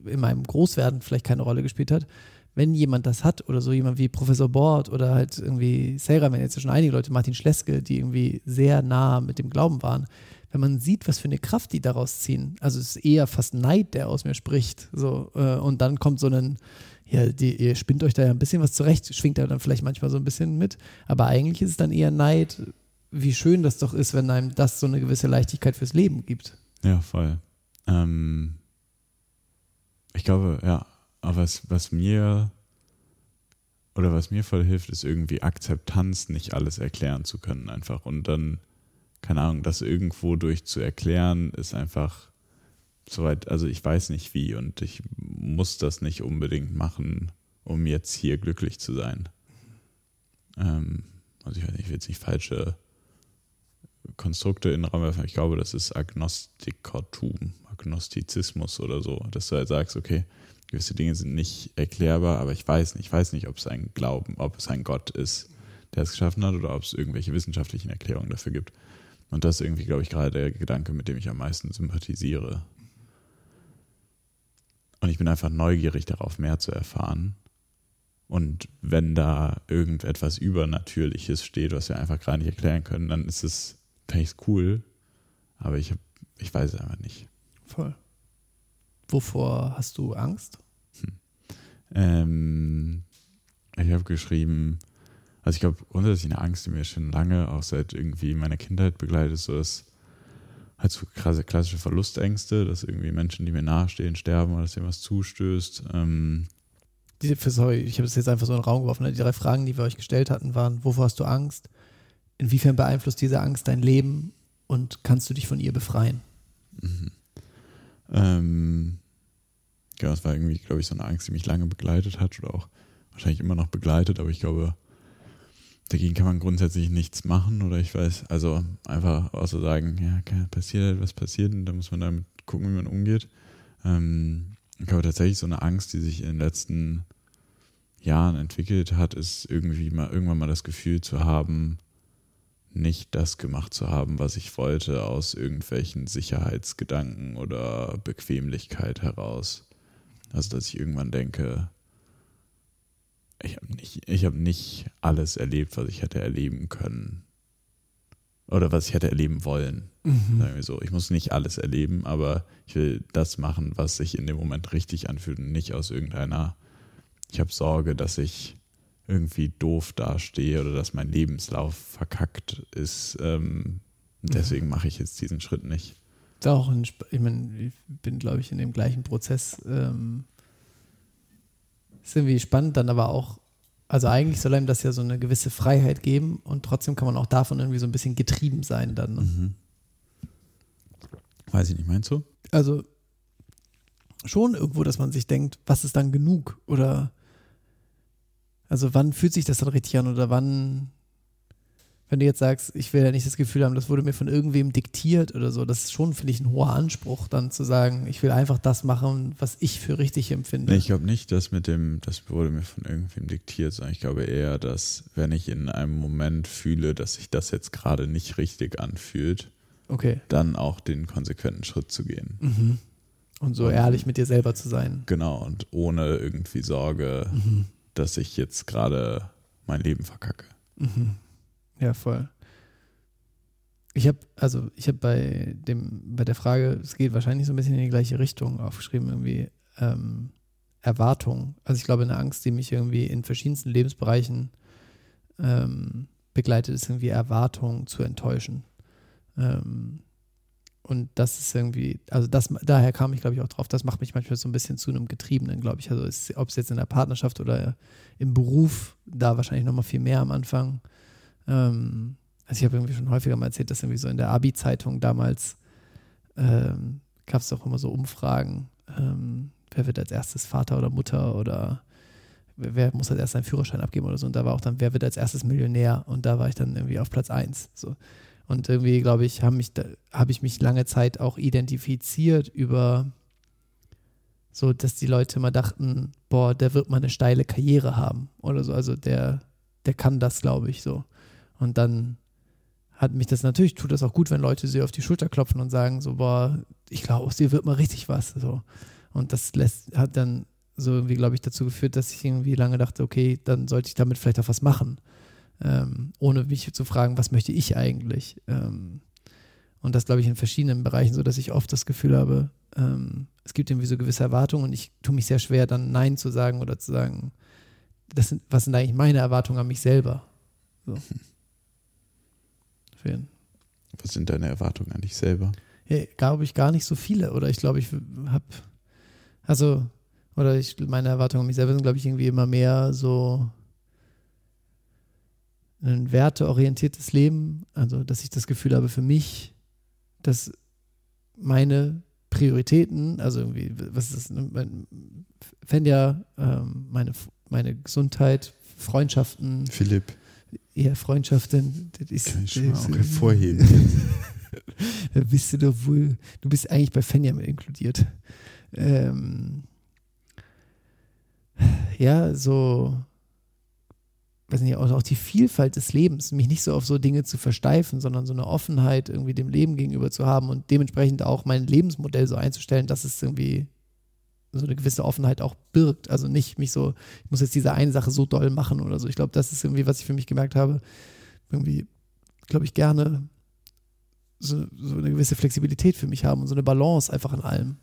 in meinem Großwerden vielleicht keine Rolle gespielt hat, wenn jemand das hat oder so jemand wie Professor Bord oder halt irgendwie Sarah, wenn jetzt schon einige Leute, Martin Schleske, die irgendwie sehr nah mit dem Glauben waren, wenn man sieht, was für eine Kraft die daraus ziehen, also es ist eher fast Neid, der aus mir spricht, so äh, und dann kommt so ein ja, die, ihr spinnt euch da ja ein bisschen was zurecht, schwingt da dann vielleicht manchmal so ein bisschen mit, aber eigentlich ist es dann eher Neid, wie schön das doch ist, wenn einem das so eine gewisse Leichtigkeit fürs Leben gibt. Ja, voll. Ähm, ich glaube, ja, aber was, was mir oder was mir voll hilft, ist irgendwie Akzeptanz, nicht alles erklären zu können einfach. Und dann, keine Ahnung, das irgendwo durch zu erklären, ist einfach soweit, also ich weiß nicht wie und ich muss das nicht unbedingt machen, um jetzt hier glücklich zu sein. Ähm, also ich ich will jetzt nicht falsche Konstrukte in den Raum werfen. Ich glaube, das ist Agnostikertum, Agnostizismus oder so, dass du halt sagst, okay, gewisse Dinge sind nicht erklärbar, aber ich weiß nicht, ich weiß nicht, ob es ein Glauben, ob es ein Gott ist, der es geschaffen hat oder ob es irgendwelche wissenschaftlichen Erklärungen dafür gibt. Und das ist irgendwie, glaube ich, gerade der Gedanke, mit dem ich am meisten sympathisiere. Und ich bin einfach neugierig darauf, mehr zu erfahren. Und wenn da irgendetwas Übernatürliches steht, was wir einfach gerade nicht erklären können, dann ist es, finde ich es cool. Aber ich, hab, ich weiß es einfach nicht. Voll. Wovor hast du Angst? Ähm, ich habe geschrieben, also ich glaube grundsätzlich eine Angst, die mir schon lange, auch seit irgendwie meiner Kindheit begleitet, so ist halt so krasse, klassische Verlustängste, dass irgendwie Menschen, die mir nahestehen, sterben oder dass dir was zustößt. Ähm, Die, für, sorry, ich habe es jetzt einfach so in den Raum geworfen. ne? Die drei Fragen, die wir euch gestellt hatten, waren: Wovor hast du Angst? Inwiefern beeinflusst diese Angst dein Leben? Und kannst du dich von ihr befreien? Ähm, ja, es war irgendwie, glaube ich, so eine Angst, die mich lange begleitet hat oder auch wahrscheinlich immer noch begleitet, aber ich glaube, dagegen kann man grundsätzlich nichts machen oder ich weiß, also einfach außer sagen, ja, passiert halt, was passiert und da muss man damit gucken, wie man umgeht. Ähm, ich glaube tatsächlich so eine Angst, die sich in den letzten Jahren entwickelt hat, ist irgendwie mal irgendwann mal das Gefühl zu haben, nicht das gemacht zu haben, was ich wollte, aus irgendwelchen Sicherheitsgedanken oder Bequemlichkeit heraus. Also, dass ich irgendwann denke, ich habe nicht, ich hab nicht alles erlebt, was ich hätte erleben können. Oder was ich hätte erleben wollen. Sagen wir so. Ich muss nicht alles erleben, aber ich will das machen, was sich in dem Moment richtig anfühlt und nicht aus irgendeiner, ich habe Sorge, dass ich irgendwie doof dastehe oder dass mein Lebenslauf verkackt ist. Ähm, deswegen mache ich jetzt diesen Schritt nicht. Ist auch ein, Sp- ich meine, ich bin, glaube ich, in dem gleichen Prozess. Ähm, ist irgendwie spannend, dann aber auch, also eigentlich soll einem das ja so eine gewisse Freiheit geben und trotzdem kann man auch davon irgendwie so ein bisschen getrieben sein dann. Ne? Mhm. Weiß ich nicht, meinst du? Also schon irgendwo, dass man sich denkt, was ist dann genug? Oder also wann fühlt sich das dann richtig an oder wann, wenn du jetzt sagst, ich will ja nicht das Gefühl haben, das wurde mir von irgendwem diktiert oder so, das ist schon, finde ich, ein hoher Anspruch, dann zu sagen, ich will einfach das machen, was ich für richtig empfinde. Nee, ich glaube nicht, dass mit dem, das wurde mir von irgendwem diktiert, sondern ich glaube eher, dass wenn ich in einem Moment fühle, dass sich das jetzt gerade nicht richtig anfühlt, okay. dann auch den konsequenten Schritt zu gehen. Mhm. Und so Und- ehrlich mit dir selber zu sein. Genau, und ohne irgendwie Sorge, Mhm. dass ich jetzt gerade mein Leben verkacke. Mhm. Ja, voll. Ich habe, also ich habe bei dem, bei der Frage, es geht wahrscheinlich so ein bisschen in die gleiche Richtung aufgeschrieben, irgendwie ähm, Erwartung. Also ich glaube, eine Angst, die mich irgendwie in verschiedensten Lebensbereichen ähm, begleitet, ist irgendwie Erwartung zu enttäuschen. Ähm, und das ist irgendwie, also das, daher kam ich, glaube ich, auch drauf, das macht mich manchmal so ein bisschen zu einem Getriebenen, glaube ich. Also ob es jetzt in der Partnerschaft oder im Beruf, da wahrscheinlich nochmal viel mehr am Anfang. Ähm, also ich habe irgendwie schon häufiger mal erzählt, dass irgendwie so in der Abi-Zeitung damals ähm, gab es auch immer so Umfragen, ähm, wer wird als erstes Vater oder Mutter oder wer, muss als erstes seinen Führerschein abgeben oder so. Und da war auch dann, wer wird als erstes Millionär? Und da war ich dann irgendwie auf Platz eins. So. Und irgendwie, glaube ich, habe habe ich mich lange Zeit auch identifiziert über so, dass die Leute immer dachten, boah, der wird mal eine steile Karriere haben oder so. Also der, der kann das, glaube ich, so. Und dann hat mich das natürlich, tut das auch gut, wenn Leute sie auf die Schulter klopfen und sagen, so, boah, ich glaube, aus dir wird mal richtig was. So. Und das lässt, hat dann so irgendwie, glaube ich, dazu geführt, dass ich irgendwie lange dachte, okay, dann sollte ich damit vielleicht auch was machen. Ähm, ohne mich zu fragen, was möchte ich eigentlich? Ähm, und das, glaube ich, in verschiedenen Bereichen, so dass ich oft das Gefühl habe, ähm, es gibt irgendwie so gewisse Erwartungen und ich tue mich sehr schwer, dann Nein zu sagen oder zu sagen, das sind, was sind eigentlich meine Erwartungen an mich selber? So. (laughs) Ihn. Was sind deine Erwartungen an dich selber? Ja, glaube ich, gar nicht so viele. Oder ich glaube, ich habe, also, oder ich, meine Erwartungen an mich selber sind, glaube ich, irgendwie immer mehr so ein werteorientiertes Leben. Also, dass ich das Gefühl habe für mich, dass meine Prioritäten, also irgendwie, was ist das, ne, wenn ja ähm, meine, meine Gesundheit, Freundschaften, Philipp, eher Freundschaften, das ist, kann ich schon mal auch hervorheben. (laughs) da bist du doch wohl, du bist eigentlich bei Fenja mit inkludiert. Ähm, ja, so, weiß nicht, auch, auch die Vielfalt des Lebens, mich nicht so auf so Dinge zu versteifen, sondern so eine Offenheit irgendwie dem Leben gegenüber zu haben und dementsprechend auch mein Lebensmodell so einzustellen, dass es irgendwie so eine gewisse Offenheit auch birgt. Also nicht mich so, ich muss jetzt diese eine Sache so doll machen oder so. Ich glaube, das ist irgendwie, was ich für mich gemerkt habe. Irgendwie, glaube ich, gerne so, so eine gewisse Flexibilität für mich haben und so eine Balance einfach in allem.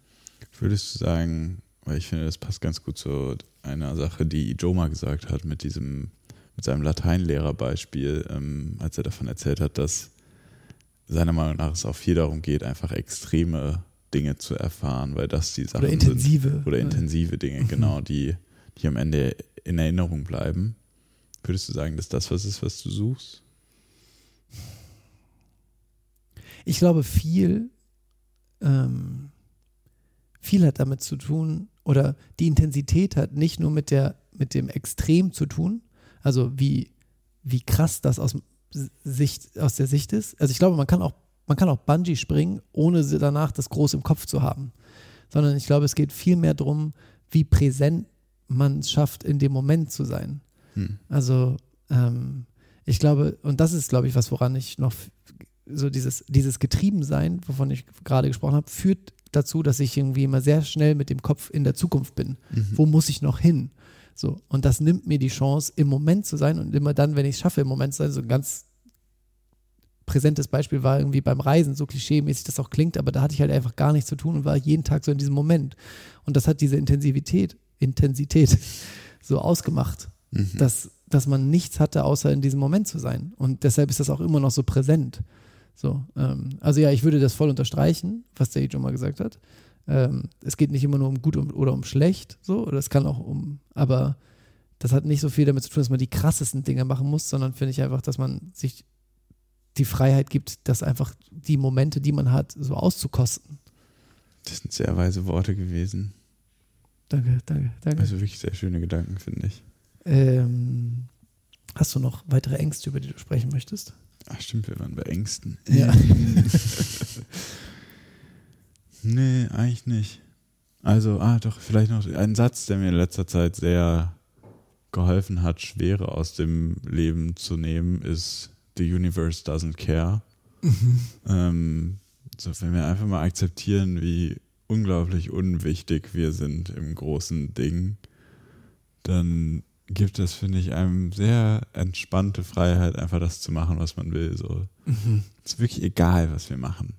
Würdest du sagen, weil ich finde, das passt ganz gut zu einer Sache, die Joe mal gesagt hat, mit diesem, mit seinem Lateinlehrerbeispiel, ähm, als er davon erzählt hat, dass seiner Meinung nach es auch viel darum geht, einfach extreme Dinge zu erfahren, weil das die Sachen Oder intensive. sind. Oder intensive Dinge, Mhm. genau, die, die am Ende in Erinnerung bleiben. Würdest du sagen, dass das was ist, was du suchst? Ich glaube, viel, ähm, viel hat damit zu tun, oder die Intensität hat nicht nur mit, der, mit dem Extrem zu tun, also wie, wie krass das aus, Sicht, aus der Sicht ist. Also ich glaube, man kann auch, man kann auch Bungee springen, ohne danach das groß im Kopf zu haben. Sondern ich glaube, es geht viel mehr darum, wie präsent man es schafft, in dem Moment zu sein. Hm. Also ähm, ich glaube, und das ist, glaube ich, was, woran ich noch so dieses, dieses Getriebensein, wovon ich gerade gesprochen habe, führt dazu, dass ich irgendwie immer sehr schnell mit dem Kopf in der Zukunft bin. Mhm. Wo muss ich noch hin? So, und das nimmt mir die Chance, im Moment zu sein und immer dann, wenn ich es schaffe, im Moment zu sein, so ein ganz präsentes Beispiel war irgendwie beim Reisen, so klischeemäßig das auch klingt, aber da hatte ich halt einfach gar nichts zu tun und war jeden Tag so in diesem Moment. Und das hat diese Intensivität, Intensität (laughs) so ausgemacht Mhm. dass, dass man nichts hatte, außer in diesem Moment zu sein. Und deshalb ist das auch immer noch so präsent. So, ähm, also ja, ich würde das voll unterstreichen, was der schon mal gesagt hat. Ähm, es geht nicht immer nur um gut oder um schlecht, so, oder es kann auch um, aber das hat nicht so viel damit zu tun, dass man die krassesten Dinge machen muss, sondern finde ich einfach, dass man sich die Freiheit gibt, dass einfach die Momente, die man hat, so auszukosten. Das sind sehr weise Worte gewesen. Danke, danke, danke. Also wirklich sehr schöne Gedanken, finde ich. Ähm, hast du noch weitere Ängste, über die du sprechen möchtest? Ach stimmt, wir waren bei Ängsten. Ja. (laughs) nee, eigentlich nicht. Also, ah, doch, vielleicht noch ein Satz, der mir in letzter Zeit sehr geholfen hat, Schwere aus dem Leben zu nehmen, ist The Universe doesn't care. Ähm, so, wenn wir einfach mal akzeptieren, wie unglaublich unwichtig wir sind im großen Ding, dann gibt es, finde ich, einem sehr entspannte Freiheit, einfach das zu machen, was man will. So. Mhm. Es ist wirklich egal, was wir machen.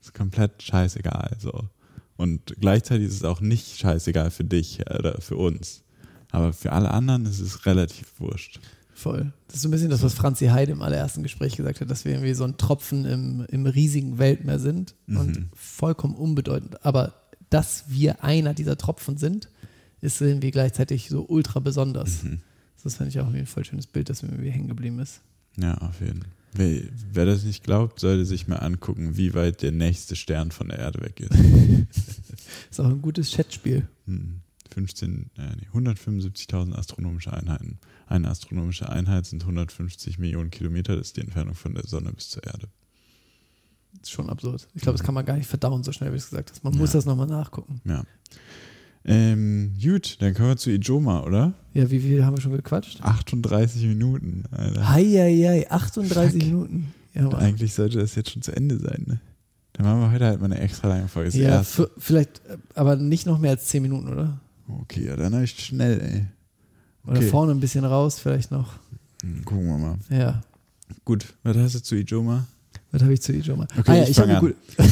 Es ist komplett scheißegal. So. Und gleichzeitig ist es auch nicht scheißegal für dich oder für uns. Aber für alle anderen ist es relativ wurscht. Voll. Das ist so ein bisschen das, was Franzi Heide im allerersten Gespräch gesagt hat, dass wir irgendwie so ein Tropfen im, im riesigen Weltmeer sind und Mhm. vollkommen unbedeutend. Aber dass wir einer dieser Tropfen sind, ist irgendwie gleichzeitig so ultra besonders. Mhm. Das fand ich auch irgendwie ein voll schönes Bild, das mir irgendwie hängen geblieben ist. Ja, auf jeden Fall. Wer, wer das nicht glaubt, sollte sich mal angucken, wie weit der nächste Stern von der Erde weg ist. (laughs) Ist auch ein gutes Chatspiel. Hm. 15, äh, nee, 175.000 astronomische Einheiten. Eine astronomische Einheit sind 150 Millionen Kilometer, das ist die Entfernung von der Sonne bis zur Erde. ist schon absurd. Ich glaube, das kann man gar nicht verdauen, so schnell wie es gesagt hast. Man Ja. muss das nochmal nachgucken. Ja. Ähm, gut, dann kommen wir zu Ijoma, oder? Ja, wie viel haben wir schon gequatscht? 38 Minuten, Alter. Heieiei, 38 Fuck. Minuten. Ja. Eigentlich sollte das jetzt schon zu Ende sein, ne? Dann machen wir heute halt mal eine extra lange Folge. Das ja vielleicht, äh, aber nicht noch mehr als 10 Minuten, oder? Okay, ja, dann echt schnell, ey. Oder Okay. vorne ein bisschen raus, vielleicht noch. Hm, Gucken wir mal. Ja. Gut, was hast du zu Ijoma? Was habe ich zu Ijoma? Okay, ah ja, ich ich habe gute. (laughs)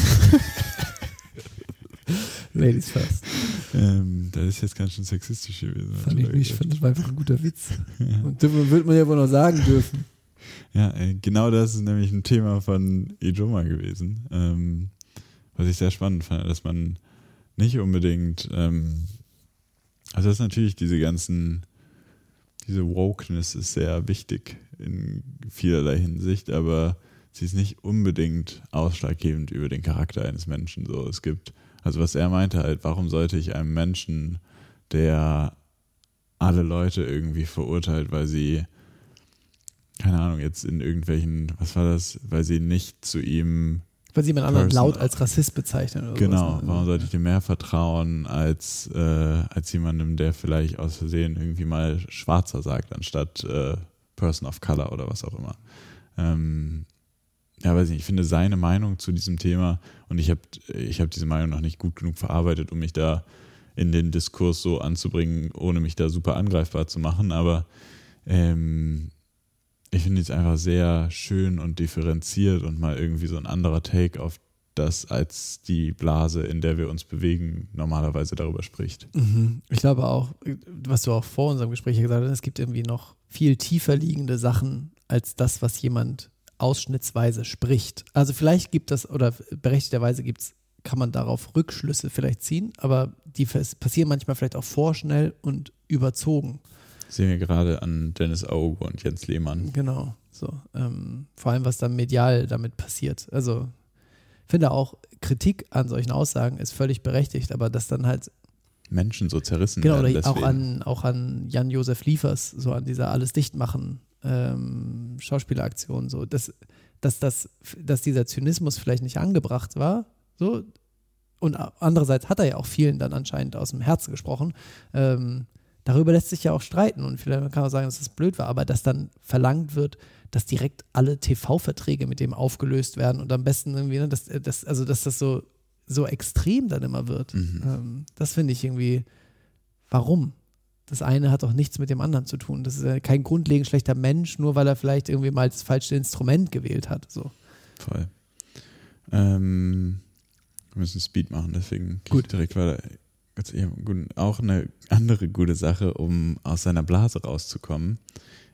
Ladies first. Ähm, das ist jetzt ganz schön sexistisch gewesen. Fand ich nicht. Ich fand, das war einfach ein guter Witz. (laughs) Ja. Und das wird man ja wohl noch sagen dürfen. Ja, ey, genau das ist nämlich ein Thema von Ijoma gewesen. Ähm, was ich sehr spannend fand, dass man nicht unbedingt, ähm, also das ist natürlich diese ganzen, diese Wokeness ist sehr wichtig in vielerlei Hinsicht, aber sie ist nicht unbedingt ausschlaggebend über den Charakter eines Menschen. So, es gibt, also was er meinte halt, warum sollte ich einem Menschen, der alle Leute irgendwie verurteilt, weil sie keine Ahnung, jetzt in irgendwelchen, was war das, weil sie nicht zu ihm, Weil sie jemand anderen laut als Rassist bezeichnen oder genau, sowas, ne? warum sollte ich dem mehr vertrauen als, äh, als jemandem, der vielleicht aus Versehen irgendwie mal Schwarzer sagt, anstatt äh, Person of Color oder was auch immer. Ähm, ja, weiß nicht, ich finde seine Meinung zu diesem Thema und ich habe ich hab diese Meinung noch nicht gut genug verarbeitet, um mich da in den Diskurs so anzubringen, ohne mich da super angreifbar zu machen, aber ähm, ich finde es einfach sehr schön und differenziert und mal irgendwie so ein anderer Take auf das, als die Blase, in der wir uns bewegen, normalerweise darüber spricht. Mhm. Ich glaube auch, was du auch vor unserem Gespräch gesagt hast, es gibt irgendwie noch viel tiefer liegende Sachen als das, was jemand ausschnittsweise spricht. Also vielleicht gibt das, oder berechtigterweise gibt's, kann man darauf Rückschlüsse vielleicht ziehen, aber die passieren manchmal vielleicht auch vorschnell und überzogen. Sehen wir gerade an Dennis Auge und Jens Lehmann. Genau. So. Ähm, vor allem, was dann medial damit passiert. Also ich finde auch, Kritik an solchen Aussagen ist völlig berechtigt, aber das dann halt Menschen so zerrissen Genau, werden. oder auch an, auch an Jan-Josef Liefers, so an dieser Alles dichtmachen ähm, Schauspieleraktion, so, dass, dass, das, dass dieser Zynismus vielleicht nicht angebracht war, so, und andererseits hat er ja auch vielen dann anscheinend aus dem Herzen gesprochen. Ähm, darüber lässt sich ja auch streiten und vielleicht kann man sagen, dass das blöd war, aber dass dann verlangt wird, dass direkt alle TV-Verträge mit dem aufgelöst werden und am besten irgendwie, ne, dass, dass, also dass das so, so extrem dann immer wird. Mhm. Ähm, das finde ich irgendwie, warum? Das eine hat doch nichts mit dem anderen zu tun. Das ist ja kein grundlegend schlechter Mensch, nur weil er vielleicht irgendwie mal das falsche Instrument gewählt hat. So. Voll. Ähm, wir müssen Speed machen, deswegen Gut. direkt weiter. Eher gut. Auch eine andere gute Sache, um aus seiner Blase rauszukommen.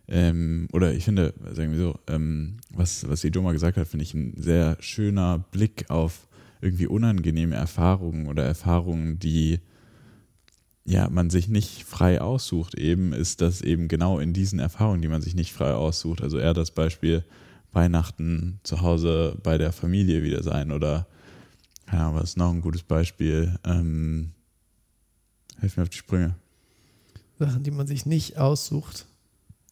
Ähm, oder ich finde, sagen wir so, ähm, was, was Ijoma gesagt hat, finde ich ein sehr schöner Blick auf irgendwie unangenehme Erfahrungen oder Erfahrungen, die ja, man sich nicht frei aussucht, eben ist das eben genau in diesen Erfahrungen, die man sich nicht frei aussucht. Also er das Beispiel Weihnachten zu Hause bei der Familie wieder sein oder ja, was ist noch ein gutes Beispiel? Ähm, helf mir auf die Sprünge. Sachen, die man sich nicht aussucht.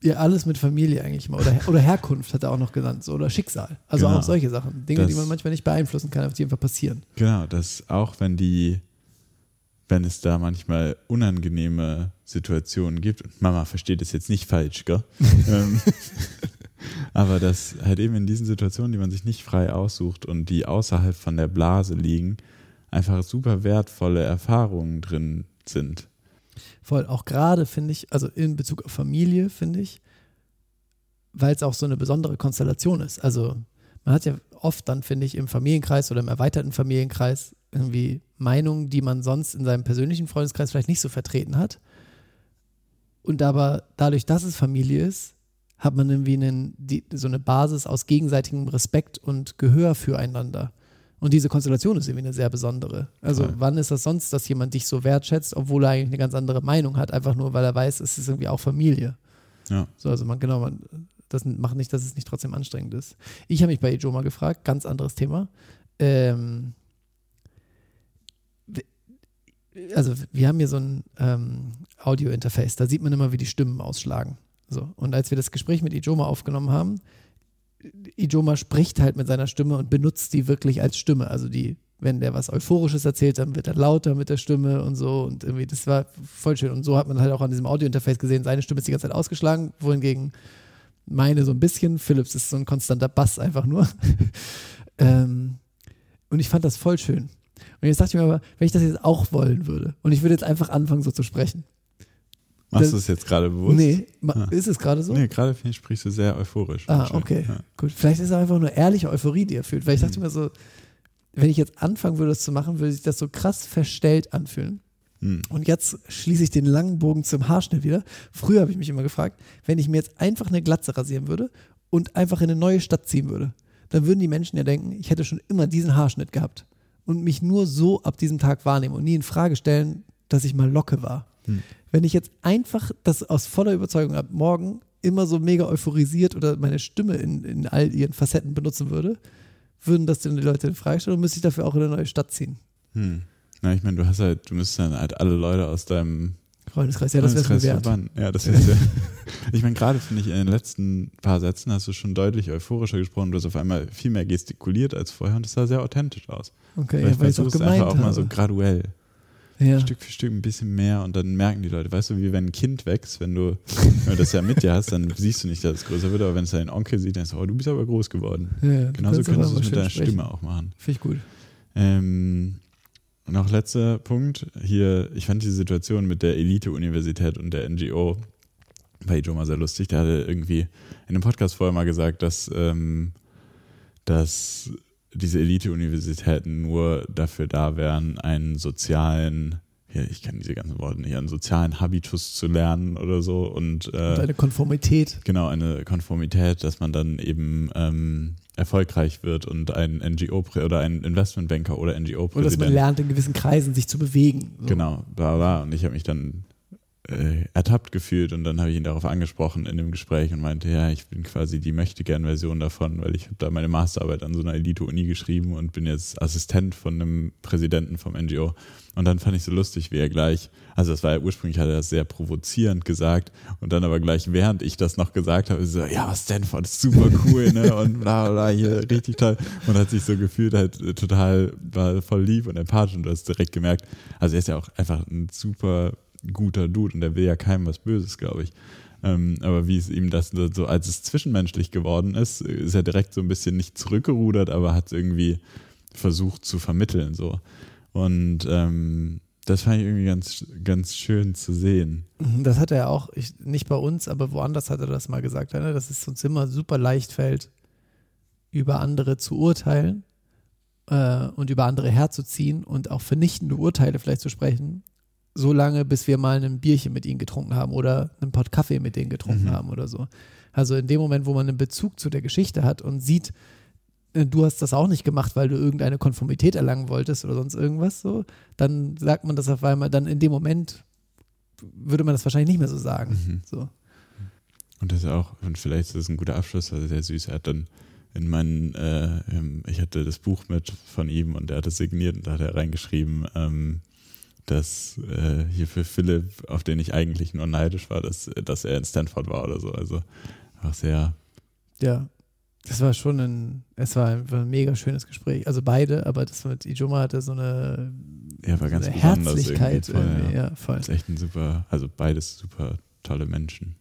Ja, alles mit Familie eigentlich mal. Oder, oder Herkunft hat er auch noch genannt. So, oder Schicksal. Also Genau. auch solche Sachen. Dinge, Das- die man manchmal nicht beeinflussen kann, aber die einfach passieren. Genau, dass auch wenn die, wenn es da manchmal unangenehme Situationen gibt, und Mama versteht es jetzt nicht falsch, gell? (laughs) ähm, (laughs) aber dass halt eben in diesen Situationen, die man sich nicht frei aussucht und die außerhalb von der Blase liegen, einfach super wertvolle Erfahrungen drin sind. Voll, auch gerade finde ich, also in Bezug auf Familie, finde ich, weil es auch so eine besondere Konstellation ist. Also man hat ja oft dann, finde ich, im Familienkreis oder im erweiterten Familienkreis irgendwie Meinungen, die man sonst in seinem persönlichen Freundeskreis vielleicht nicht so vertreten hat. Und aber dadurch, dass es Familie ist, hat man irgendwie einen, die, so eine Basis aus gegenseitigem Respekt und Gehör füreinander. Und diese Konstellation ist irgendwie eine sehr besondere. Also Voll. wann ist das sonst, dass jemand dich so wertschätzt, obwohl er eigentlich eine ganz andere Meinung hat, einfach nur, weil er weiß, es ist irgendwie auch Familie. Ja. So, also man, genau, man, das macht nicht, dass es nicht trotzdem anstrengend ist. Ich habe mich bei Ijoma gefragt, ganz anderes Thema. Ähm, also wir haben hier so ein ähm, Audio-Interface, da sieht man immer, wie die Stimmen ausschlagen. So, und als wir das Gespräch mit Ijoma aufgenommen haben, Ijoma spricht halt mit seiner Stimme und benutzt die wirklich als Stimme. Also die, wenn der was Euphorisches erzählt, dann wird er lauter mit der Stimme und so. Und irgendwie, das war voll schön. Und so hat man halt auch an diesem Audio-Interface gesehen, seine Stimme ist die ganze Zeit ausgeschlagen, wohingegen meine so ein bisschen, Philips ist so ein konstanter Bass einfach nur. (laughs) ähm, und ich fand das voll schön. Und jetzt dachte ich mir aber, wenn ich das jetzt auch wollen würde und ich würde jetzt einfach anfangen, so zu sprechen. Machst du es jetzt gerade bewusst? Nee, Ah. ist es gerade so? Nee, gerade sprichst du sehr euphorisch. Ah, okay. Ja. Gut, vielleicht ist es einfach nur ehrliche Euphorie, die er fühlt. Weil ich Mhm. dachte mir so, wenn ich jetzt anfangen würde, das zu machen, würde sich das so krass verstellt anfühlen. Hm. Und jetzt schließe ich den langen Bogen zum Haarschnitt wieder. Früher habe ich mich immer gefragt, wenn ich mir jetzt einfach eine Glatze rasieren würde und einfach in eine neue Stadt ziehen würde, dann würden die Menschen ja denken, ich hätte schon immer diesen Haarschnitt gehabt und mich nur so ab diesem Tag wahrnehmen und nie in Frage stellen, dass ich mal Locke war. Hm. Wenn ich jetzt einfach das aus voller Überzeugung ab morgen immer so mega euphorisiert oder meine Stimme in, in all ihren Facetten benutzen würde, würden das dann die Leute in Frage stellen und müsste ich dafür auch in eine neue Stadt ziehen. Hm. Na, ich meine, du hast halt, du müsstest dann halt alle Leute aus deinem Freundeskreis, ja, das wäre wert. Ja, das wäre sehr. (laughs) ich meine, gerade finde ich, in den letzten paar Sätzen hast du schon deutlich euphorischer gesprochen. Du hast auf einmal viel mehr gestikuliert als vorher und das sah sehr authentisch aus. Okay, ja, weil ich es auch gemeint einfach auch mal so graduell, ja. Stück für Stück ein bisschen mehr und dann merken die Leute, weißt du, wie wenn ein Kind wächst, wenn du, wenn du das ja mit dir hast, dann (laughs) siehst du nicht, dass es größer wird, aber wenn es dein Onkel sieht, dann ist oh, du bist aber groß geworden. Ja, Genauso kannst könntest du es mal mit deiner sprechen. Stimme auch machen. Finde ich gut. Ähm, noch letzter Punkt. Hier, ich fand die Situation mit der Elite-Universität und der NGO bei Ijoma sehr lustig. Der hatte irgendwie in einem Podcast vorher mal gesagt, dass, ähm, dass diese Elite-Universitäten nur dafür da wären, einen sozialen, ja, ich kann diese ganzen Worte nicht, einen sozialen Habitus zu lernen oder so und, äh, Und eine Konformität. genau eine Konformität, dass man dann eben ähm, erfolgreich wird und ein NGO oder ein Investmentbanker oder Und dass man NGO-Präsident. lernt, in gewissen Kreisen sich zu bewegen. So. Genau, bla bla. Und ich habe mich dann äh, ertappt gefühlt und dann habe ich ihn darauf angesprochen in dem Gespräch und meinte, ja, ich bin quasi die Möchtegern-Version davon, weil ich habe da meine Masterarbeit an so einer Elite-Uni geschrieben und bin jetzt Assistent von einem Präsidenten vom NGO. Und dann fand ich so lustig, wie er gleich, also das war ja ursprünglich, hat er das sehr provozierend gesagt und dann aber gleich, während ich das noch gesagt habe, so, ja, Stanford ist super cool, ne, (laughs) und bla bla, hier richtig toll und hat sich so gefühlt halt total, war voll lieb und empathisch und du hast direkt gemerkt, also er ist ja auch einfach ein super guter Dude und der will ja keinem was Böses, glaube ich. Ähm, aber wie es ihm das so, als es zwischenmenschlich geworden ist, ist er direkt so ein bisschen nicht zurückgerudert, aber hat es irgendwie versucht zu vermitteln, so. Und ähm, das fand ich irgendwie ganz, ganz schön zu sehen. Mhm, Das hat er auch, ich, nicht bei uns, aber woanders hat er das mal gesagt, ne? dass es uns immer super leicht fällt, über andere zu urteilen äh, und über andere herzuziehen und auch vernichtende Urteile vielleicht zu sprechen, so lange, bis wir mal ein Bierchen mit ihnen getrunken haben oder einen Pott Kaffee mit denen getrunken Mhm. haben oder so. Also in dem Moment, wo man einen Bezug zu der Geschichte hat und sieht, äh, du hast das auch nicht gemacht, weil du irgendeine Konformität erlangen wolltest oder sonst irgendwas so, dann sagt man das auf einmal, dann in dem Moment würde man das wahrscheinlich nicht mehr so sagen. Mhm. So. Und das ist auch, und vielleicht ist das ein guter Abschluss, also sehr süß. Er hat dann in meinen, äh, ähm, ich hatte das Buch mit von ihm und er hat es signiert und da hat er reingeschrieben, ähm, dass äh, hier für Philipp, auf den ich eigentlich nur neidisch war, dass, dass er in Stanford war oder so. Also einfach sehr. Ja, das war schon ein, es war ein, ein mega schönes Gespräch. Also beide, aber das mit Ijoma hatte so eine, ja, war ganz so eine besonders Herzlichkeit. irgendwie. Irgendwie. Ja, Ja, voll. Das ist echt ein super, also beides super tolle Menschen.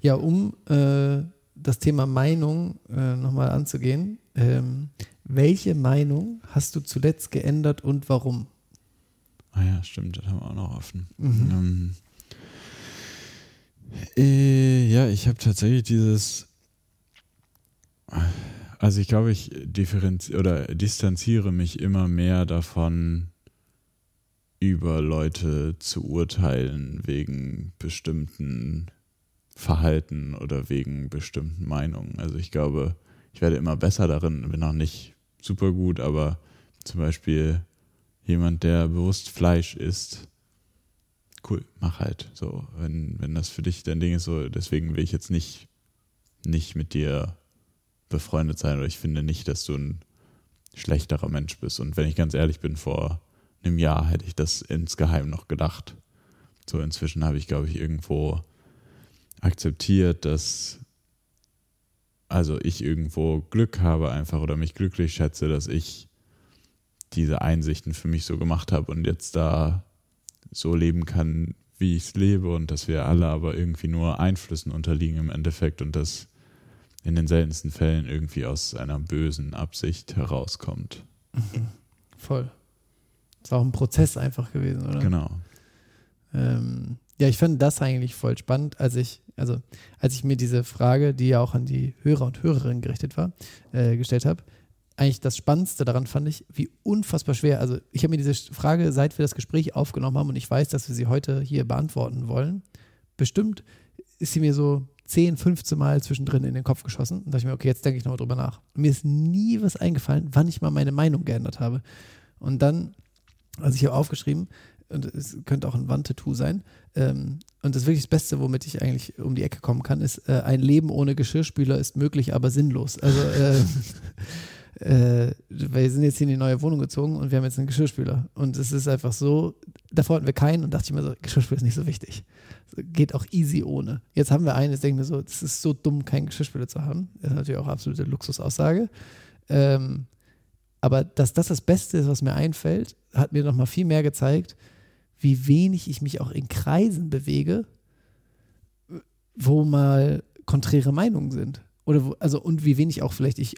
Ja, um äh, das Thema Meinung äh, nochmal anzugehen. Ähm, welche Meinung hast du zuletzt geändert und warum? Ah ja, stimmt, das haben wir auch noch offen. Mhm. Ähm, äh, ja, ich habe tatsächlich dieses, also ich glaube, ich differenziere oder distanziere mich immer mehr davon, über Leute zu urteilen wegen bestimmten Verhalten oder wegen bestimmten Meinungen. Also ich glaube, ich werde immer besser darin, bin noch nicht super gut, aber zum Beispiel jemand, der bewusst Fleisch isst, cool, mach halt. So, wenn, wenn das für dich dein Ding ist, so, deswegen will ich jetzt nicht, nicht mit dir befreundet sein oder ich finde nicht, dass du ein schlechterer Mensch bist. Und wenn ich ganz ehrlich bin, vor einem Jahr hätte ich das insgeheim noch gedacht. So, inzwischen habe ich, glaube ich, irgendwo akzeptiert, dass also ich irgendwo Glück habe einfach oder mich glücklich schätze, dass ich diese Einsichten für mich so gemacht habe und jetzt da so leben kann, wie ich es lebe und dass wir alle aber irgendwie nur Einflüssen unterliegen im Endeffekt und das in den seltensten Fällen irgendwie aus einer bösen Absicht herauskommt. (laughs) Voll. War auch ein Prozess einfach gewesen, oder? Genau. Ähm, ja, ich fand das eigentlich voll spannend, als ich, also als ich mir diese Frage, die ja auch an die Hörer und Hörerinnen gerichtet war, äh, gestellt habe. Eigentlich das Spannendste daran fand ich, wie unfassbar schwer. Also ich habe mir diese Frage, seit wir das Gespräch aufgenommen haben und ich weiß, dass wir sie heute hier beantworten wollen, bestimmt ist sie mir so 10, 15 Mal zwischendrin in den Kopf geschossen. Und dachte ich mir, okay, jetzt denke ich nochmal drüber nach. Mir ist nie was eingefallen, wann ich mal meine Meinung geändert habe. Und dann, also ich habe aufgeschrieben, und es könnte auch ein Wandtattoo sein. Ähm, und das wirklich das Beste, womit ich eigentlich um die Ecke kommen kann, ist, äh, ein Leben ohne Geschirrspüler ist möglich, aber sinnlos. Also, äh, (laughs) äh, wir sind jetzt hier in die neue Wohnung gezogen und wir haben jetzt einen Geschirrspüler. Und es ist einfach so, davor hatten wir keinen und dachte ich mir so, Geschirrspüler ist nicht so wichtig. Geht auch easy ohne. Jetzt haben wir einen, jetzt denke ich mir so, das ist so dumm, keinen Geschirrspüler zu haben. Das ist natürlich auch absolute Luxusaussage. Ähm, aber dass das das Beste ist, was mir einfällt, hat mir nochmal viel mehr gezeigt, wie wenig ich mich auch in Kreisen bewege, wo mal konträre Meinungen sind. Oder wo, also und wie wenig auch vielleicht ich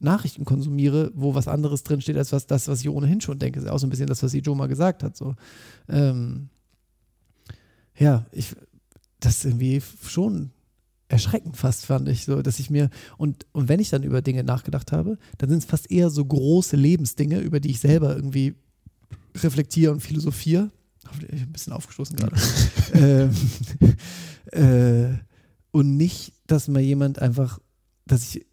Nachrichten konsumiere, wo was anderes drinsteht, als was das, was ich ohnehin schon denke. Das ist auch so ein bisschen das, was Ijo mal gesagt hat. So. Ähm, ja, ich, das ist irgendwie schon erschreckend fast, fand ich, so, dass ich mir, und, und wenn ich dann über Dinge nachgedacht habe, dann sind es fast eher so große Lebensdinge, über die ich selber irgendwie reflektiere und philosophiere. Ich bin ein bisschen aufgestoßen gerade. (laughs) ähm, äh, und nicht, dass mal jemand einfach, dass ich,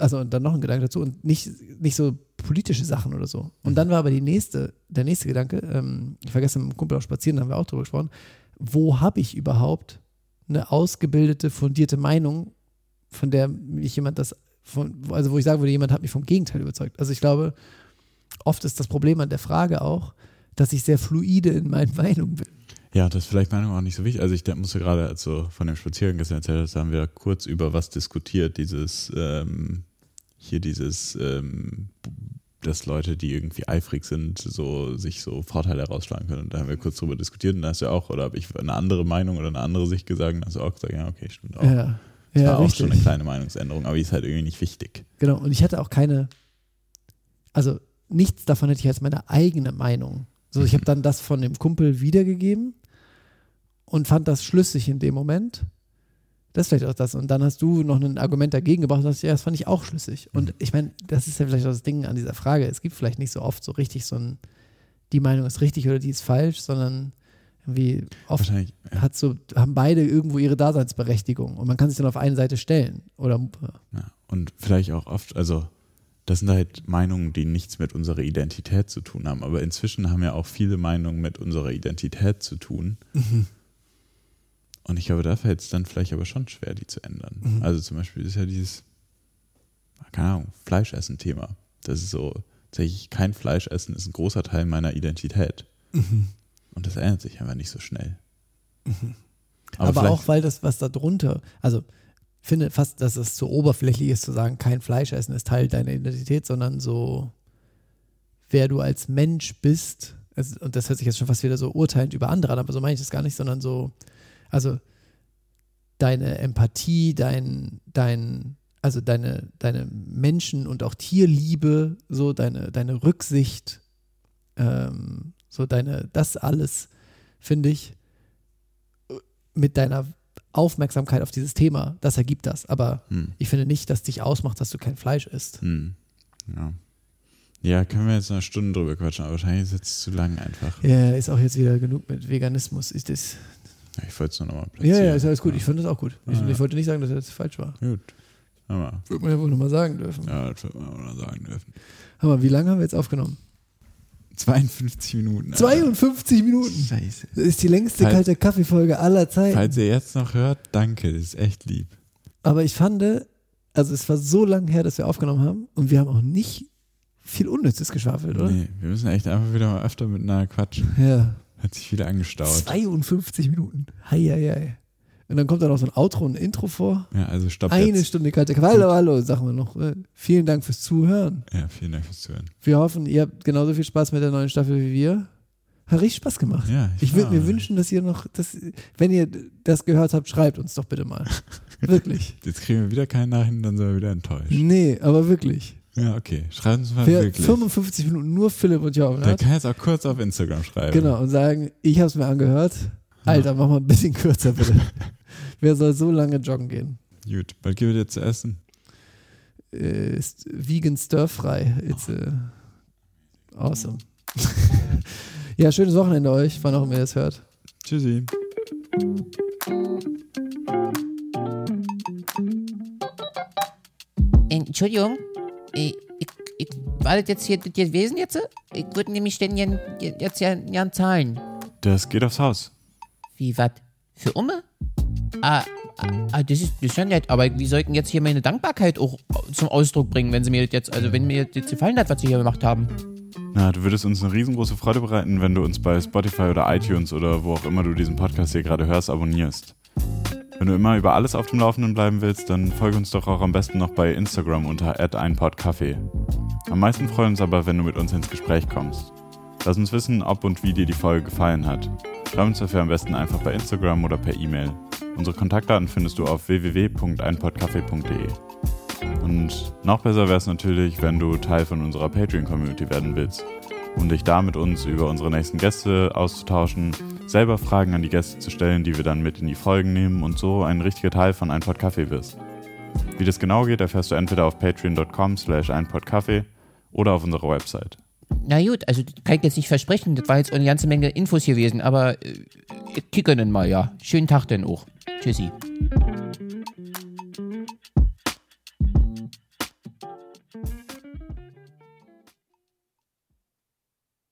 also und dann noch ein Gedanke dazu und nicht, nicht so politische Sachen oder so. Und dann war aber die nächste, der nächste Gedanke, ähm, ich war gestern mit dem Kumpel auch spazieren, da haben wir auch drüber gesprochen, wo habe ich überhaupt eine ausgebildete, fundierte Meinung, von der mich jemand das, von, also wo ich sagen würde, jemand hat mich vom Gegenteil überzeugt. Also ich glaube, oft ist das Problem an der Frage auch, dass ich sehr fluide in meinen (laughs) Meinungen bin. Ja, das ist vielleicht Meinung auch nicht so wichtig. Also ich musste gerade, als du von dem Spaziergang gestern erzählt hast, haben wir kurz über was diskutiert, dieses, ähm, hier dieses, ähm, dass Leute, die irgendwie eifrig sind, so sich so Vorteile herausschlagen können. Und da haben wir kurz drüber diskutiert und da hast du ja auch, oder habe ich eine andere Meinung oder eine andere Sicht gesagt und hast du auch gesagt, ja, okay, stimmt auch. Ja, das ja war auch richtig. schon eine kleine Meinungsänderung, aber die ist halt irgendwie nicht wichtig. Genau, und ich hatte auch keine, also nichts davon hätte ich als meine eigene Meinung. So, ich habe (laughs) dann das von dem Kumpel wiedergegeben und fand das schlüssig in dem Moment. Das ist vielleicht auch das. Und dann hast du noch ein Argument dagegen gebracht und sagst, ja, das fand ich auch schlüssig. Und ich meine, das ist ja vielleicht auch das Ding an dieser Frage. Es gibt vielleicht nicht so oft so richtig so ein, die Meinung ist richtig oder die ist falsch, sondern irgendwie oft ja. hat so, haben beide irgendwo ihre Daseinsberechtigung und man kann sich dann auf eine Seite stellen. Oder Ja, und vielleicht auch oft, also das sind halt Meinungen, die nichts mit unserer Identität zu tun haben. Aber inzwischen haben ja auch viele Meinungen mit unserer Identität zu tun. Und ich glaube, da fällt es dann vielleicht aber schon schwer, die zu ändern. Mhm. Also zum Beispiel ist ja dieses, keine Ahnung, Fleischessen-Thema. Das ist so, tatsächlich kein Fleisch essen ist ein großer Teil meiner Identität. Und das ändert sich einfach nicht so schnell. Aber, vielleicht- auch, weil das, was da drunter, also finde fast, dass es zu oberflächlich ist, zu sagen, kein Fleisch essen ist Teil deiner Identität, sondern so, wer du als Mensch bist, also, und das hört sich jetzt schon fast wieder so urteilend über andere an, aber so meine ich das gar nicht, sondern so, also deine Empathie, dein, dein, also deine, deine Menschen- und auch Tierliebe, so deine, deine Rücksicht, ähm, so deine, das alles, finde ich, mit deiner Aufmerksamkeit auf dieses Thema, das ergibt das. Aber Hm. ich finde nicht, dass dich ausmacht, dass du kein Fleisch isst. Hm. Ja. ja, können wir jetzt eine Stunde drüber quatschen, aber wahrscheinlich ist es zu lang einfach. Ja, ist auch jetzt wieder genug mit Veganismus. Ist das, Ja, ich wollte es nur nochmal ja, platzieren. ja, ist alles gut. Ich finde das auch gut. Ich, Ja. ich wollte nicht sagen, dass das falsch war. Gut. Hammer. Würde man ja wohl nochmal sagen dürfen. Ja, das wird man auch noch sagen dürfen. Hammer, wie lange haben wir jetzt aufgenommen? 52 Minuten. Alter. 52 Minuten. Scheiße. Das ist die längste Falls- kalte Kaffeefolge aller Zeiten. Falls ihr jetzt noch hört, danke, das ist echt lieb. Aber ich fand, also es war so lange her, dass wir aufgenommen haben und wir haben auch nicht viel Unnützes geschwafelt, oder? Nee, wir müssen echt einfach wieder mal öfter miteinander quatschen. Ja. Hat sich wieder angestaut. 52 Minuten. Hei, hei, hei. Und dann kommt da noch so ein Outro und ein Intro vor. Ja, also stopp Eine jetzt. Stunde kalte Kaffee. Hallo, hallo, sagen wir noch. Äh, Vielen Dank fürs Zuhören. Ja, vielen Dank fürs Zuhören. Wir hoffen, ihr habt genauso viel Spaß mit der neuen Staffel wie wir. Hat richtig Spaß gemacht. Ja, Ich würde mir wünschen, dass ihr noch, dass, wenn ihr das gehört habt, schreibt uns doch bitte mal. (laughs) Wirklich. Jetzt kriegen wir wieder keinen Nachhinein, dann sind wir wieder enttäuscht. Nee, aber wirklich. Ja, okay. Schreibt uns mal Wer wirklich. 55 Minuten nur Philipp und Jochen Der kann jetzt auch kurz auf Instagram schreiben. Genau, und sagen, ich habe es mir angehört. Alter, mach mal ein bisschen kürzer bitte. (laughs) Wer soll so lange joggen gehen? Gut, was gibt es dir zu essen? Äh, ist vegan stir-fry. It's äh, awesome. (laughs) ja, schönes Wochenende euch, wann auch immer ihr das hört. Tschüssi. Entschuldigung, ich, ich, ich, war das jetzt hier das gewesen jetzt? Ich würde nämlich denn jetzt ja, ja zahlen. Das geht aufs Haus. Wie, was? Für Umme? Ah, ah, ah, das ist, das ist ja nett, aber wie soll ich denn jetzt hier meine Dankbarkeit auch zum Ausdruck bringen, wenn sie mir das jetzt, also wenn mir das jetzt gefallen hat, was sie hier gemacht haben? Na, du würdest uns eine riesengroße Freude bereiten, wenn du uns bei Spotify oder iTunes oder wo auch immer du diesen Podcast hier gerade hörst, abonnierst. Wenn du immer über alles auf dem Laufenden bleiben willst, dann folge uns doch auch am besten noch bei Instagram unter @einpodcafé. Am meisten freuen uns aber, wenn du mit uns ins Gespräch kommst. Lass uns wissen, ob und wie dir die Folge gefallen hat. Schreib uns dafür am besten einfach bei Instagram oder per E-Mail. Unsere Kontaktdaten findest du auf www.einpodcafé.de. Und noch besser wäre es natürlich, wenn du Teil von unserer Patreon-Community werden willst und dich da mit uns über unsere nächsten Gäste auszutauschen, selber Fragen an die Gäste zu stellen, die wir dann mit in die Folgen nehmen und so ein richtiger Teil von Ein Pot Kaffee wirst. Wie das genau geht, erfährst du entweder auf patreon.com slash einpodkaffee oder auf unserer Website. Na gut, also kann ich jetzt nicht versprechen, das war jetzt eine ganze Menge Infos gewesen, aber äh, ich kicke dann mal, ja. Schönen Tag denn auch. Tschüssi.